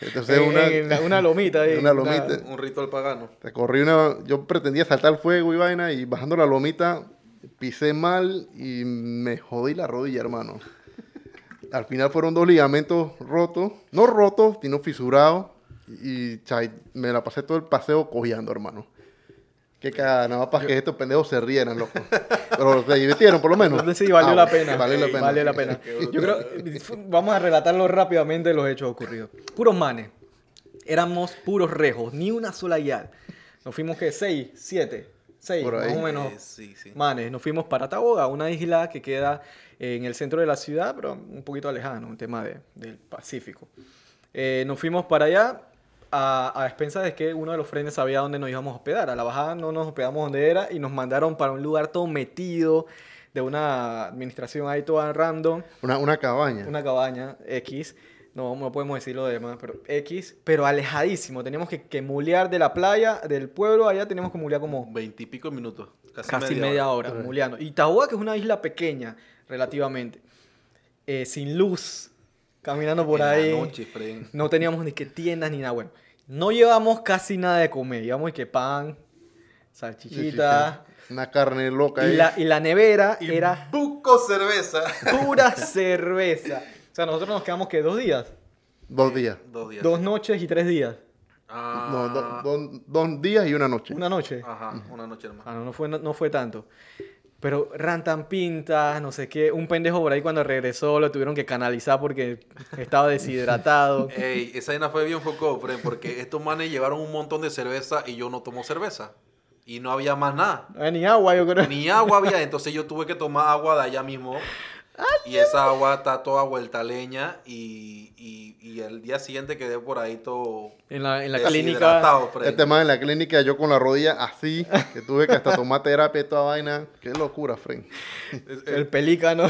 Entonces En- una, en la- una lomita ahí. una lomita. Un ritual pagano. recorrí una, yo pretendía saltar el fuego y vaina, y bajando la lomita pisé mal y me jodí la rodilla, hermano. Al final fueron dos ligamentos rotos, no rotos, sino fisurados. Y chay, me la pasé todo el paseo cojeando, hermano. Qué cagada, nada más para que estos pendejos se rieran, loco. Pero se divirtieron, por lo menos. Entonces sí, valió Ah, la pena. Valió la pena. Vale la pena. Yo creo, vamos a relatarlo rápidamente los hechos ocurridos. Puros manes. Éramos puros rejos, ni una sola guial. Nos fuimos que seis, siete, seis, Por más o menos. Eh, sí, sí. Manes, nos fuimos para Taboga, una isla que queda en el centro de la ciudad, pero un poquito alejado, un tema de- del Pacífico. Eh, nos fuimos para allá a, a expensas de que uno de los frenes sabía dónde nos íbamos a hospedar. A la bajada no nos hospedamos donde era y nos mandaron para un lugar todo metido de una administración ahí toda random, Una, una cabaña. una cabaña X. No, no podemos decir lo demás, pero X, pero alejadísimo. Teníamos que, que mulear de la playa, del pueblo, allá teníamos que mulear como Veintipico minutos. Casi, casi media, hora, hora. muleando. Y Taboga, que es una isla pequeña, relativamente, eh, sin luz, caminando por En la ahí. noche, Fren. No teníamos ni que tiendas ni nada. Bueno, no llevamos casi nada de comer. Llevamos que pan, salchichita. Una carne loca Y ahí. la, y la nevera Y era buco cerveza. pura cerveza. O sea, nosotros nos quedamos que dos días, Dos días. Dos días. dos noches y tres días. Ah, No, do- do- dos días y una noche. Una noche. Ajá, una noche nomás. Ah, no, no fue, no, no fue tanto. Pero rantan pintas, no sé qué. Un pendejo por ahí cuando regresó lo tuvieron que canalizar porque estaba deshidratado. Ey, esa vaina fue bien foco, porque estos manes llevaron un montón de cerveza y yo no tomo cerveza. Y no había más nada. Había ni agua, yo creo. Ni agua había, entonces yo tuve que tomar agua de allá mismo. Y esa agua está toda vuelta a leña y, y, y el día siguiente quedé por ahí todo En la, en la clínica. Este man en la clínica, yo con la rodilla así, que tuve que hasta tomar terapia y toda vaina. Qué locura, Fren. El pelícano.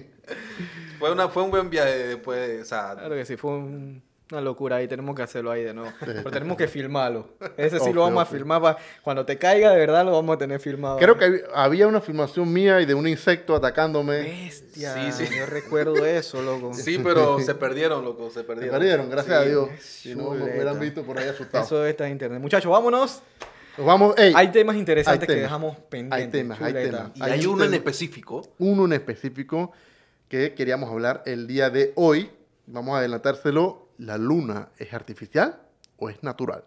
fue, una, fue un buen viaje después, o sea, Claro que sí, fue un, Una locura ahí, tenemos que hacerlo ahí de nuevo. Pero tenemos que filmarlo. Ese sí Obvio, lo vamos a filmar. pa- cuando te caiga de verdad, lo vamos a tener filmado. Creo que hab- había una filmación mía y de un insecto atacándome. Bestia. Sí, sí. Yo recuerdo eso, loco. Sí, pero se perdieron, loco, se Se perdieron. perdieron, gracias Sí. a Dios. Si no, me hubieran visto por ahí asustados. Eso está en internet. Muchachos, vámonos. Nos vamos, ey, Hay temas interesantes hay que dejamos pendientes. Hay temas, hay temas. Y Hay hay un uno en específico. uno en específico que queríamos hablar el día de hoy. Vamos a adelantárselo. ¿La luna es artificial o es natural?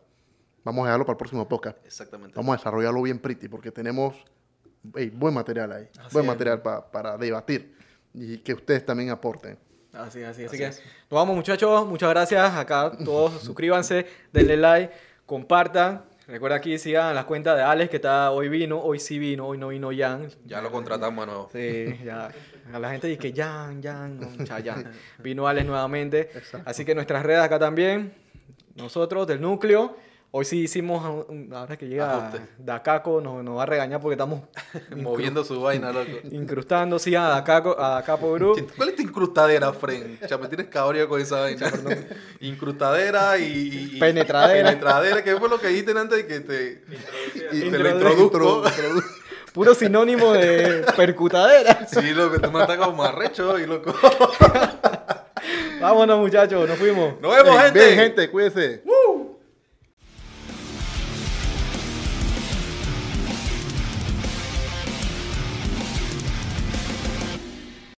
Vamos a dejarlo para el próximo podcast. Exactamente. Vamos a desarrollarlo bien pretty porque tenemos buen material ahí. Así buen es. material pa- para debatir y que ustedes también aporten. Así, así, así, Así que es. nos vamos muchachos, muchas gracias acá todos, suscríbanse, denle like, compartan, recuerda aquí sigan las cuentas de Alex que está hoy vino, hoy sí vino, hoy no vino Jan. Ya lo contratamos de nuevo. Sí, ya. A la gente dice que Jan, Jan, no, cha, Jan. Vino Alex nuevamente. Exacto. Así que nuestras redes acá también, nosotros del núcleo. Hoy sí hicimos, ahora que llega Ajuste. Dacaco, nos, nos va a regañar porque estamos Moviendo su vaina, loco. incrustando, sigan a Dacaco, a Dacapo Group. ¿Cuál es tu incrustadera, Fren? Ya me tienes cabreado con esa vaina. Incrustadera y, y- y- Penetradera. Penetradera, que fue lo que dijiste antes de que te, y te lo Introdu- introduzco. Puro sinónimo de percutadera. Sí, loco, tú me estás como arrecho y loco. Vámonos, muchachos, nos fuimos. Nos vemos, gente. Bien, gente, cuídense.